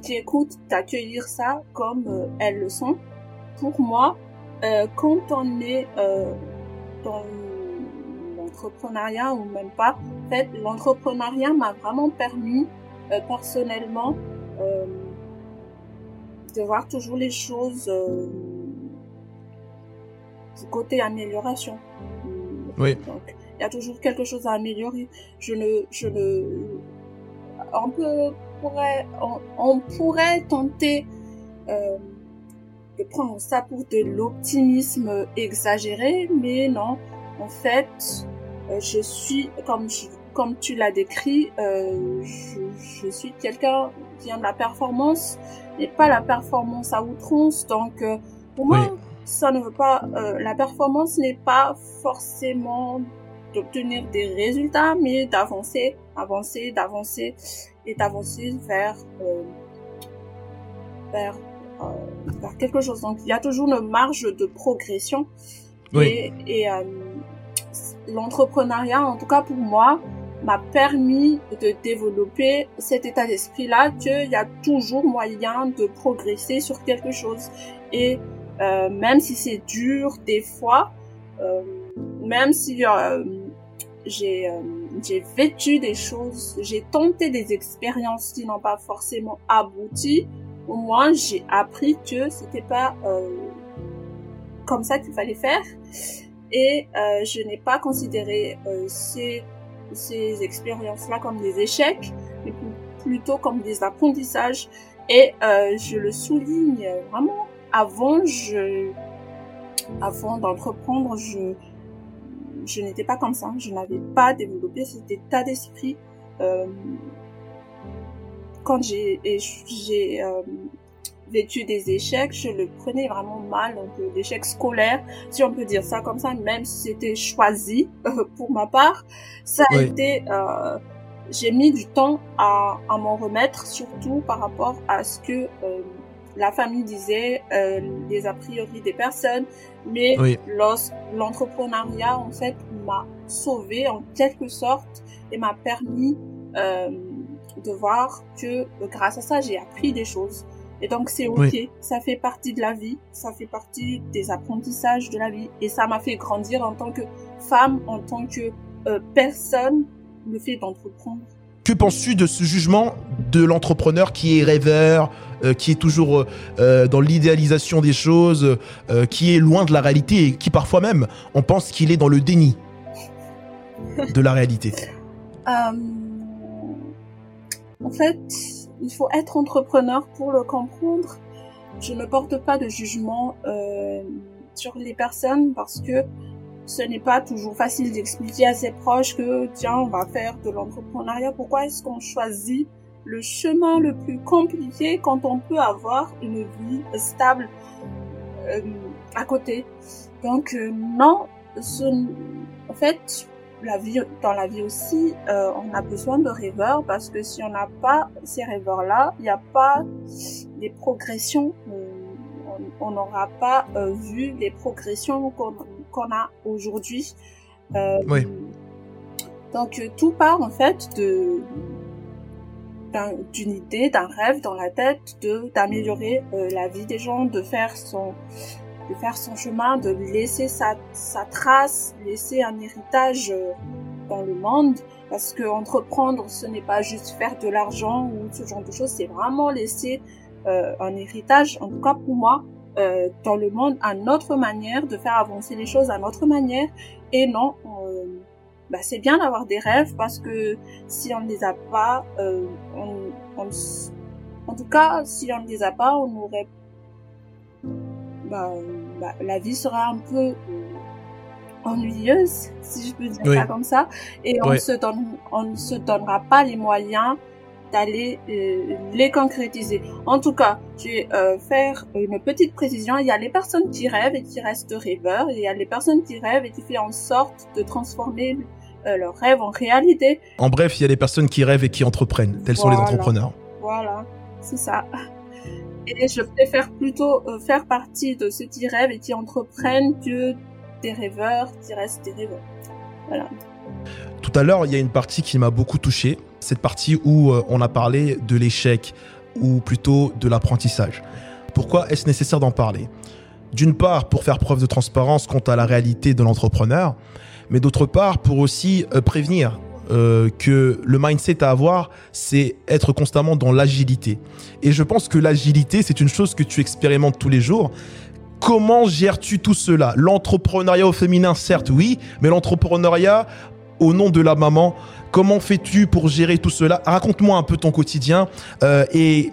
qui écoute d'accueillir ça comme elles le sont. Pour moi, euh, quand on est dans l'entrepreneuriat ou même pas, en fait, l'entrepreneuriat m'a vraiment permis personnellement de voir toujours les choses du côté amélioration. Oui. Donc, il y a toujours quelque chose à améliorer. Je ne, je ne, on peut, pourrait, on, on pourrait tenter prendre ça pour de l'optimisme exagéré, mais non. En fait, euh, je suis, comme je, comme tu l'as décrit, euh, je, je, suis quelqu'un qui aime la performance, mais pas la performance à outrance. Donc, euh, pour moi, oui. ça ne veut pas, euh, la performance n'est pas forcément d'obtenir des résultats, mais d'avancer, avancer, d'avancer et d'avancer vers vers vers quelque chose. Donc il y a toujours une marge de progression. Oui. Et, et euh, l'entrepreneuriat, en tout cas pour moi, m'a permis de développer cet état d'esprit-là qu'il y a toujours moyen de progresser sur quelque chose. Et euh, même si c'est dur des fois, euh, même si euh, j'ai euh, j'ai vécu des choses, j'ai tenté des expériences qui n'ont pas forcément abouti, moins j'ai appris que c'était pas euh, comme ça qu'il fallait faire et euh, je n'ai pas considéré euh, ces ces expériences-là comme des échecs, mais plutôt comme des apprentissages et euh, je le souligne vraiment avant je avant d'entreprendre je je n'étais pas comme ça. Je n'avais pas développé cet état d'esprit. Euh, quand j'ai j'ai euh, vécu des échecs, je le prenais vraiment mal, donc l'échec scolaire, si on peut dire ça comme ça, même si c'était choisi euh, pour ma part, ça a oui. été, euh, j'ai mis du temps à, à m'en remettre, surtout par rapport à ce que euh, la famille disait, euh, les a priori des personnes, mais oui. l'entrepreneuriat en fait m'a sauvé en quelque sorte et m'a permis euh, de voir que grâce à ça j'ai appris des choses Et donc c'est ok, ça fait partie de la vie, ça fait partie des apprentissages de la vie. Et ça m'a fait grandir en tant que femme, en tant que euh, personne, le fait d'entreprendre. Que penses-tu de ce jugement de l'entrepreneur qui est rêveur, euh, qui est toujours euh, dans l'idéalisation des choses, qui est loin de la réalité et qui parfois même, on pense qu'il est dans le déni de la réalité? En fait, il faut être entrepreneur pour le comprendre. Je ne porte pas de jugement euh, sur les personnes parce que ce n'est pas toujours facile d'expliquer à ses proches que tiens, on va faire de l'entrepreneuriat. Pourquoi est-ce qu'on choisit le chemin le plus compliqué quand on peut avoir une vie stable euh, à côté? Donc euh, non, ce, en fait, la vie, dans la vie aussi, euh, on a besoin de rêveurs parce que si on n'a pas ces rêveurs-là, il n'y a pas des progressions. Euh, on n'aura pas euh, vu les progressions qu'on a aujourd'hui. oui. Donc tout part en fait de d'une idée, d'un rêve dans la tête, de d'améliorer la vie des gens, de faire son de faire son chemin, de laisser sa, trace, laisser un héritage euh, dans le monde. Parce que entreprendre, ce n'est pas juste faire de l'argent ou ce genre de choses, c'est vraiment laisser euh, un héritage, en tout cas pour moi, euh, dans le monde, à notre manière, de faire avancer les choses à notre manière. Et non, bah, c'est bien d'avoir des rêves parce que si on ne les a pas, on, on, en tout cas, si on ne les a pas, on aurait bah, bah, la vie sera un peu ennuyeuse, si je peux dire ça comme ça, et on se donne, on ne se donnera pas les moyens d'aller euh, les concrétiser. En tout cas, je vais euh, faire une petite précision. Il y a les personnes qui rêvent et qui restent rêveurs, et il y a les personnes qui rêvent et qui font en sorte de transformer euh, leurs rêves en réalité. En bref, il y a les personnes qui rêvent et qui entreprennent. Tels sont les entrepreneurs. Voilà, c'est ça. Et je préfère plutôt euh, faire partie de ceux qui rêvent et qui entreprennent que des rêveurs qui restent des rêveurs. Tout à l'heure, il y a une partie qui m'a beaucoup touché. Cette partie où euh, on a parlé de l'échec ou plutôt de l'apprentissage. Pourquoi est-ce nécessaire d'en parler? D'une part, pour faire preuve de transparence quant à la réalité de l'entrepreneur, mais d'autre part, pour aussi euh, prévenir euh, que le mindset à avoir, c'est être constamment dans l'agilité. Et je pense que l'agilité, c'est une chose que tu expérimentes tous les jours. Comment gères-tu tout cela? L'entrepreneuriat au féminin, certes, oui, mais l'entrepreneuriat au nom de la maman, comment fais-tu pour gérer tout cela? Raconte-moi un peu ton quotidien euh, et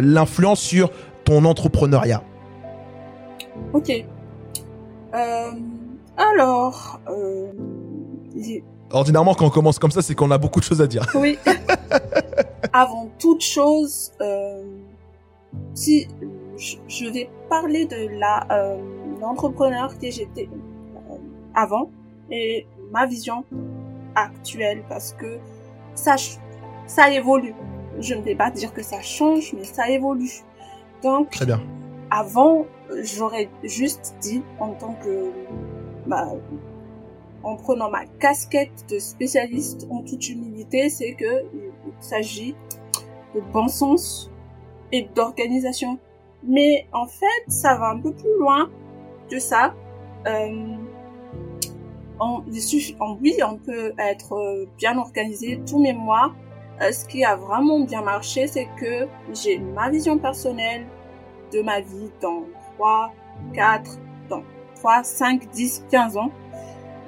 l'influence sur ton entrepreneuriat. Ok. Euh, alors, ordinairement, quand on commence comme ça, c'est qu'on a beaucoup de choses à dire. Oui. Avant toute chose, euh, si je vais parler de la euh, l'entrepreneur que j'étais euh, avant et ma vision actuelle parce que ça ça évolue. Je ne vais pas dire que ça change, mais ça évolue. Donc, Très bien. avant, j'aurais juste dit en tant que bah, en prenant ma casquette de spécialiste en toute humilité, c'est que il s'agit de bon sens et d'organisation. Mais en fait, ça va un peu plus loin que ça. Euh, en, en, oui, on peut être euh, bien organisé tous mes mois. Euh, ce qui a vraiment bien marché, c'est que j'ai ma vision personnelle de ma vie dans 3, 4, dans 3, 5, 10, 15 ans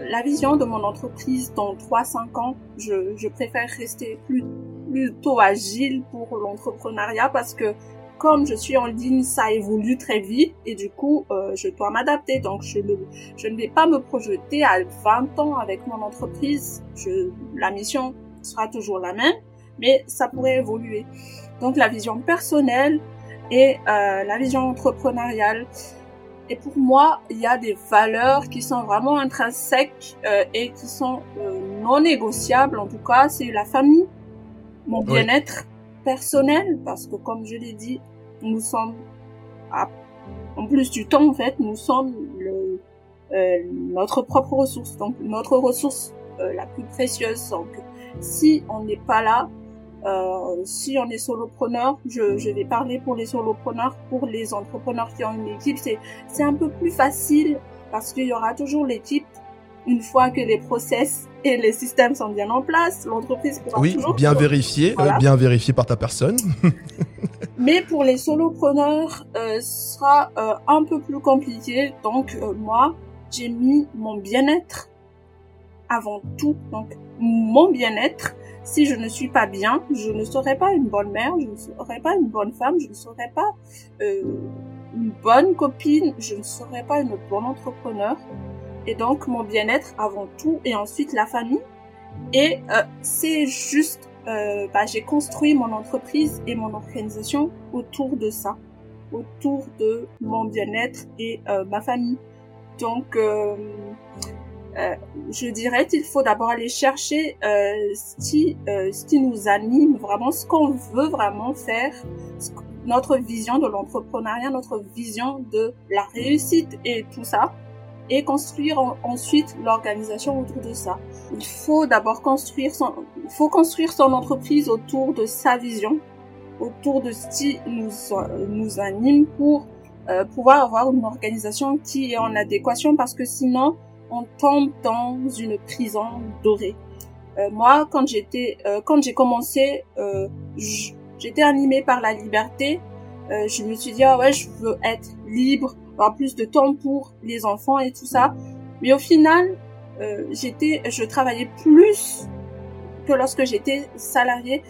la vision de mon entreprise dans 3-5 ans, je, je, préfère rester plus, plutôt agile pour l'entrepreneuriat parce que comme je suis en ligne, ça évolue très vite et du coup, euh, je dois m'adapter. Donc, je, ne, je ne vais pas me projeter à 20 ans avec mon entreprise. Je, la mission sera toujours la même, mais ça pourrait évoluer. Donc, la vision personnelle et euh, la vision entrepreneuriale, et pour moi, il y a des valeurs qui sont vraiment intrinsèques euh, et qui sont euh, non négociables. En tout cas, c'est la famille, mon bien-être personnel, parce que comme je l'ai dit, nous sommes, en plus du temps, en fait, nous sommes le, euh, notre propre ressource, donc notre ressource la plus précieuse. Donc, si on n'est pas là, Euh, si on est solopreneur, je, je vais parler pour les solopreneurs, pour les entrepreneurs qui ont une équipe, c'est c'est un peu plus facile parce qu'il y aura toujours l'équipe une fois que les process et les systèmes sont bien en place, l'entreprise pourra oui, toujours... bien vérifié, euh, bien vérifié par ta personne. Mais pour les solopreneurs, euh, ce sera un peu plus compliqué. Donc moi, j'ai mis mon bien-être avant tout. Donc mon bien-être. Si je ne suis pas bien, je ne serai pas une bonne mère, je ne serai pas une bonne femme, je ne serai pas euh, une bonne copine, je ne serai pas une bonne entrepreneur. Et donc mon bien-être avant tout et ensuite la famille. Et euh, c'est juste, euh, bah, j'ai construit mon entreprise et mon organisation autour de ça, autour de mon bien-être et ma famille. Donc euh, je dirais qu'il faut d'abord aller chercher euh, ce qui euh, ce qui nous anime vraiment, ce qu'on veut vraiment faire, notre vision de l'entrepreneuriat, notre vision de la réussite et tout ça et construire en, ensuite l'organisation autour de ça. Il faut d'abord construire son, il faut construire son entreprise autour de sa vision, autour de ce qui nous, nous anime pour euh, pouvoir avoir une organisation qui est en adéquation parce que sinon on tombe dans une prison dorée. Euh, moi, quand j'étais, euh, quand j'ai commencé, euh, j'étais animée par la liberté. Euh, je me suis dit ah ouais, je veux être libre, avoir plus de temps pour les enfants et tout ça. Mais au final, euh, j'étais, je travaillais plus que lorsque j'étais salariée.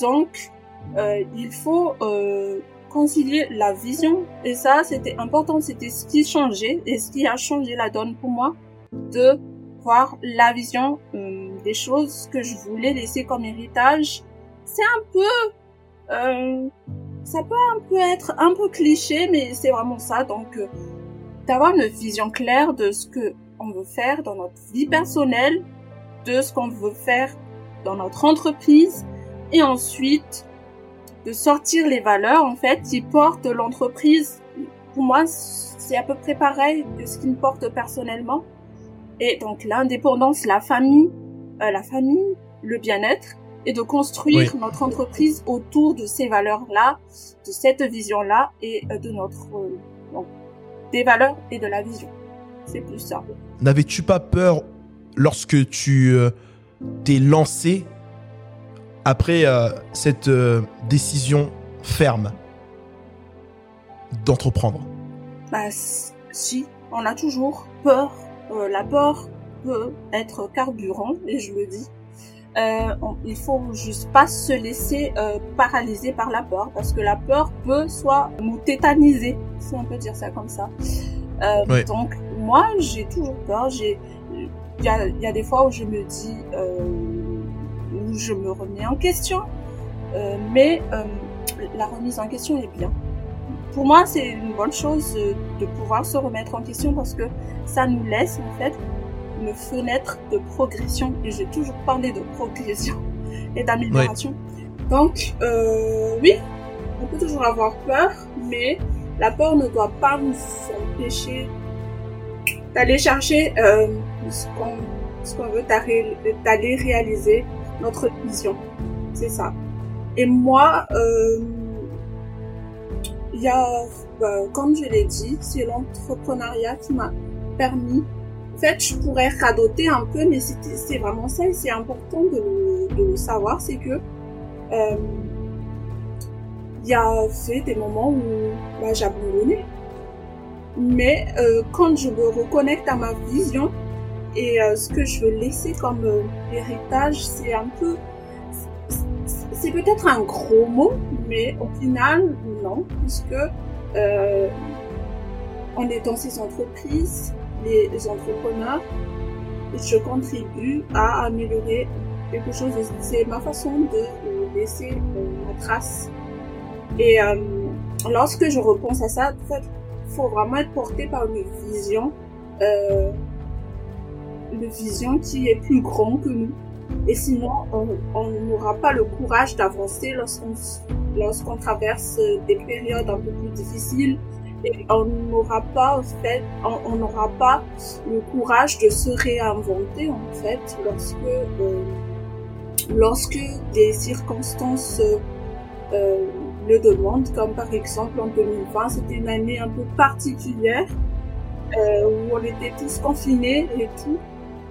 Donc, euh, il faut concilier la vision et ça, c'était important. C'était ce qui changeait et ce qui a changé la donne pour moi de voir la vision euh, des choses que je voulais laisser comme héritage. C'est un peu euh, ça peut un peu être un peu cliché, mais c'est vraiment ça. Donc, euh, d'avoir une vision claire de ce que on veut faire dans notre vie personnelle, de ce qu'on veut faire dans notre entreprise, et ensuite de sortir les valeurs en fait qui portent l'entreprise. Pour moi, c'est à peu près pareil que ce qui me porte personnellement. Et donc l'indépendance, la famille, euh, la famille, le bien-être, et de construire oui. notre entreprise autour de ces valeurs-là, de cette vision-là et de notre euh, donc, des valeurs et de la vision. C'est plus ça. N'avais-tu pas peur lorsque tu euh, t'es lancé après euh, cette euh, décision ferme d'entreprendre? Bah si, on a toujours peur. Euh, la peur peut être carburant et je le dis. Euh, on, il faut juste pas se laisser euh, paralyser par la peur parce que la peur peut soit nous tétaniser si on peut dire ça comme ça. Euh, oui. donc moi j'ai toujours peur. J'ai il y a, y a des fois où je me dis euh, où je me remets en question. Euh, mais euh, la remise en question est bien pour moi c'est une bonne chose de pouvoir se remettre en question parce que ça nous laisse en fait une fenêtre de progression et j'ai toujours parlé de progression et d'amélioration. Donc euh, oui, on peut toujours avoir peur, mais la peur ne doit pas nous empêcher d'aller chercher euh, ce qu'on ce qu'on veut d'aller réaliser notre vision. C'est ça. Et moi, euh, bah, comme je l'ai dit, c'est l'entrepreneuriat qui m'a permis en fait, je pourrais radoter un peu, mais c'est vraiment ça et c'est important de, le savoir, c'est que euh, il y a fait des moments où bah, j'abandonnais. Mais euh, quand je me reconnecte à ma vision et euh, ce que je veux laisser comme euh, héritage, c'est un peu... C'est peut-être un gros mot, mais au final, non, puisque euh, est dans ces entreprises, les entrepreneurs, je contribue à améliorer quelque chose. C'est ma façon de laisser ma trace. Et euh, lorsque je repense à ça, en fait, faut vraiment être porté par une vision, euh, une vision qui est plus grande que nous. Et sinon, on n'aura pas le courage d'avancer lorsqu'on lorsqu'on traverse des périodes un peu plus difficiles, et on n'aura pas en fait on n'aura pas le courage de se réinventer en fait lorsque euh, lorsque des circonstances euh, le demandent, comme par exemple en 2020, c'était une année un peu particulière euh, où on était tous confinés et tout.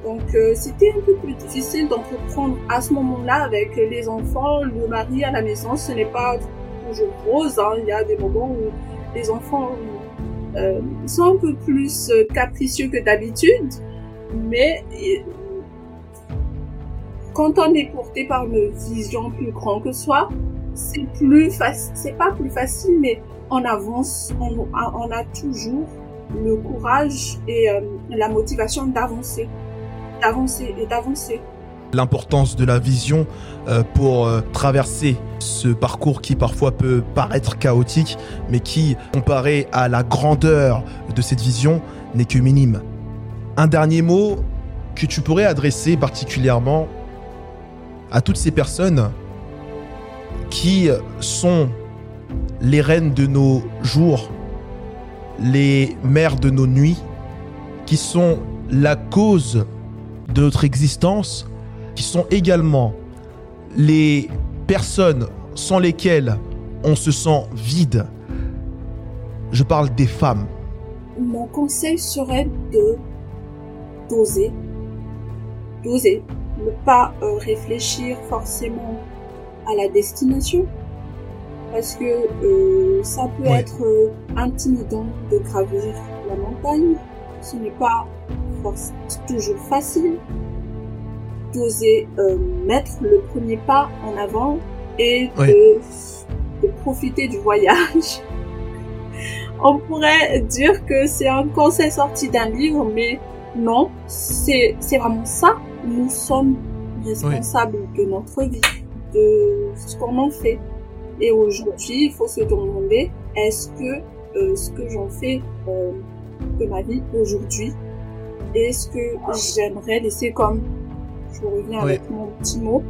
Donc euh, c'était un peu plus difficile d'entreprendre à ce moment-là avec les enfants, le mari à la maison. Ce n'est pas toujours rose. Hein. Il y a des moments où les enfants euh, sont un peu plus capricieux que d'habitude, mais quand on est porté par une vision plus grande que soi, c'est plus facile, c'est pas plus facile, mais on avance, on, a toujours le courage et euh, la motivation d'avancer, L'importance de la vision euh, pour euh, traverser ce parcours qui parfois peut paraître chaotique, mais qui, comparé à la grandeur de cette vision, n'est que minime. Un dernier mot que tu pourrais adresser particulièrement à toutes ces personnes qui sont les reines de nos jours, les mères de nos nuits, qui sont la cause de notre existence, qui sont également les personnes sans lesquelles on se sent vide. Je parle des femmes. Mon conseil serait de d'oser, d'oser, ne pas euh, réfléchir forcément à la destination parce que euh, ça peut être euh, intimidant de gravir la montagne. Ce n'est pas toujours facile d'oser euh, mettre le premier pas en avant et de, de profiter du voyage. On pourrait dire que c'est un conseil sorti d'un livre, mais non, c'est vraiment ça. Nous sommes responsables de notre vie de ce qu'on en fait. Et aujourd'hui, il faut se demander, est-ce que euh, ce que j'en fais euh, de ma vie aujourd'hui, est-ce que j'aimerais laisser comme, je reviens avec mon petit mot,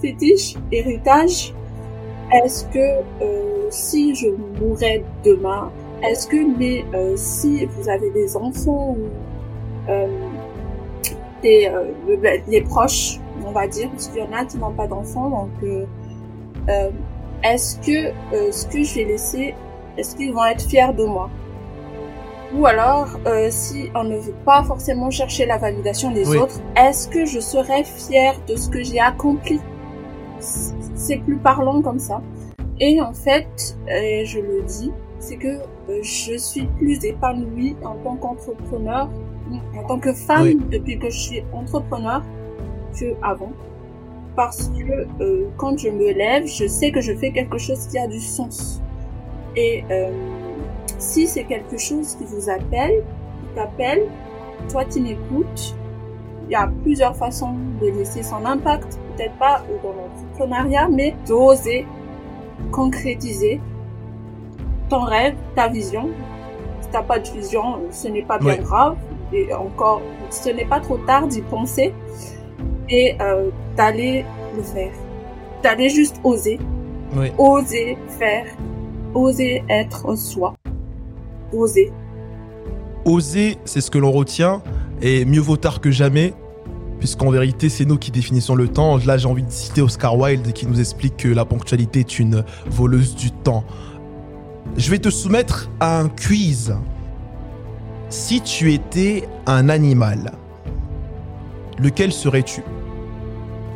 fétiche, héritage, est-ce que euh, si je mourrais demain, est-ce que mais euh, si vous avez des enfants ou euh, des, les proches on va dire, parce qu'il y en a qui n'ont pas d'enfants. Donc, euh, euh, est-ce que euh, ce que je vais laisser, est-ce qu'ils vont être fiers de moi? Ou alors, si on ne veut pas forcément chercher la validation des autres, est-ce que je serai fière de ce que j'ai accompli? C'est plus parlant comme ça. Et en fait, je le dis, c'est que je suis plus épanouie en tant qu'entrepreneur, en tant que femme depuis que je suis entrepreneur avant. Parce que euh, quand je me lève, je sais que je fais quelque chose qui a du sens. Et euh, si c'est quelque chose qui vous appelle, qui t'appelle, toi tu m'écoutes, il y a plusieurs façons de laisser son impact, peut-être pas dans l'entrepreneuriat, mais d'oser concrétiser ton rêve, ta vision. Si t'as pas de vision, ce n'est pas bien grave. Et encore, ce n'est pas trop tard d'y penser et euh, d'aller le faire. D'aller juste oser. Oser faire. Oser être soi. Oser. Oser, c'est ce que l'on retient, et mieux vaut tard que jamais, puisqu'en vérité, c'est nous qui définissons le temps. Là, j'ai envie de citer Oscar Wilde qui nous explique que la ponctualité est une voleuse du temps. Je vais te soumettre à un quiz. Si tu étais un animal, lequel serais-tu?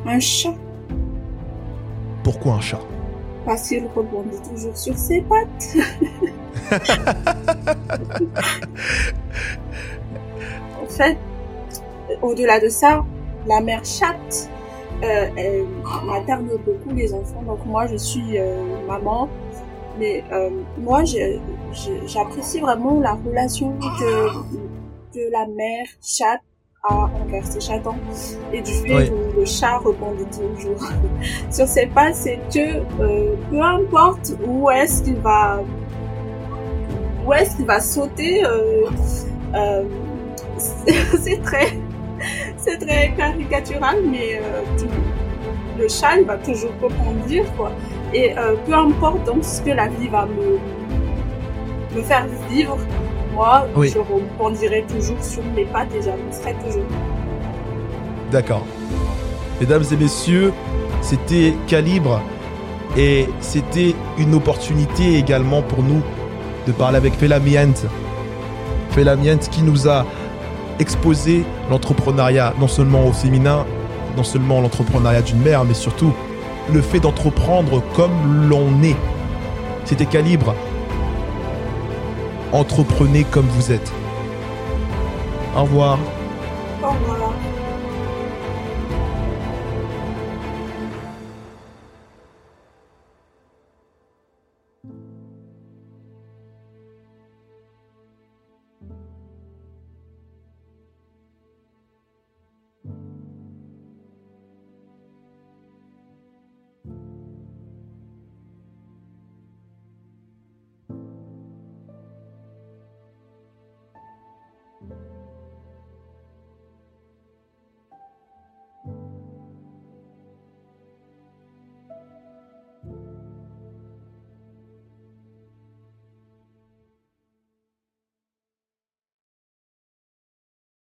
Un chat. Pourquoi un chat? Parce qu'il rebondit toujours sur ses pattes. en fait, au-delà de ça, la mère chatte, euh, elle materne beaucoup les enfants. Donc moi, je suis euh, maman. Mais euh, moi, j'apprécie vraiment la relation que la mère chatte à envers ses chatons et du fait où le chat rebondit toujours sur ses pas, c'est que euh, peu importe où est-ce qu'il va où est-ce qu'il va sauter, euh, euh, c'est très c'est très caricatural, mais euh, le chat il va toujours rebondir quoi. Et euh, peu importe donc ce que la vie va me me faire vivre, moi, je rebondirai toujours sur mes pattes et j'avancerai toujours. D'accord. Mesdames et messieurs, c'était Calibre et c'était une opportunité également pour nous de parler avec Felamiant. Felamiant qui nous a exposé l'entrepreneuriat non seulement au féminin, non seulement l'entrepreneuriat d'une mère, mais surtout le fait d'entreprendre comme l'on est. C'était Calibre. Entreprenez comme vous êtes. Au revoir. Au revoir.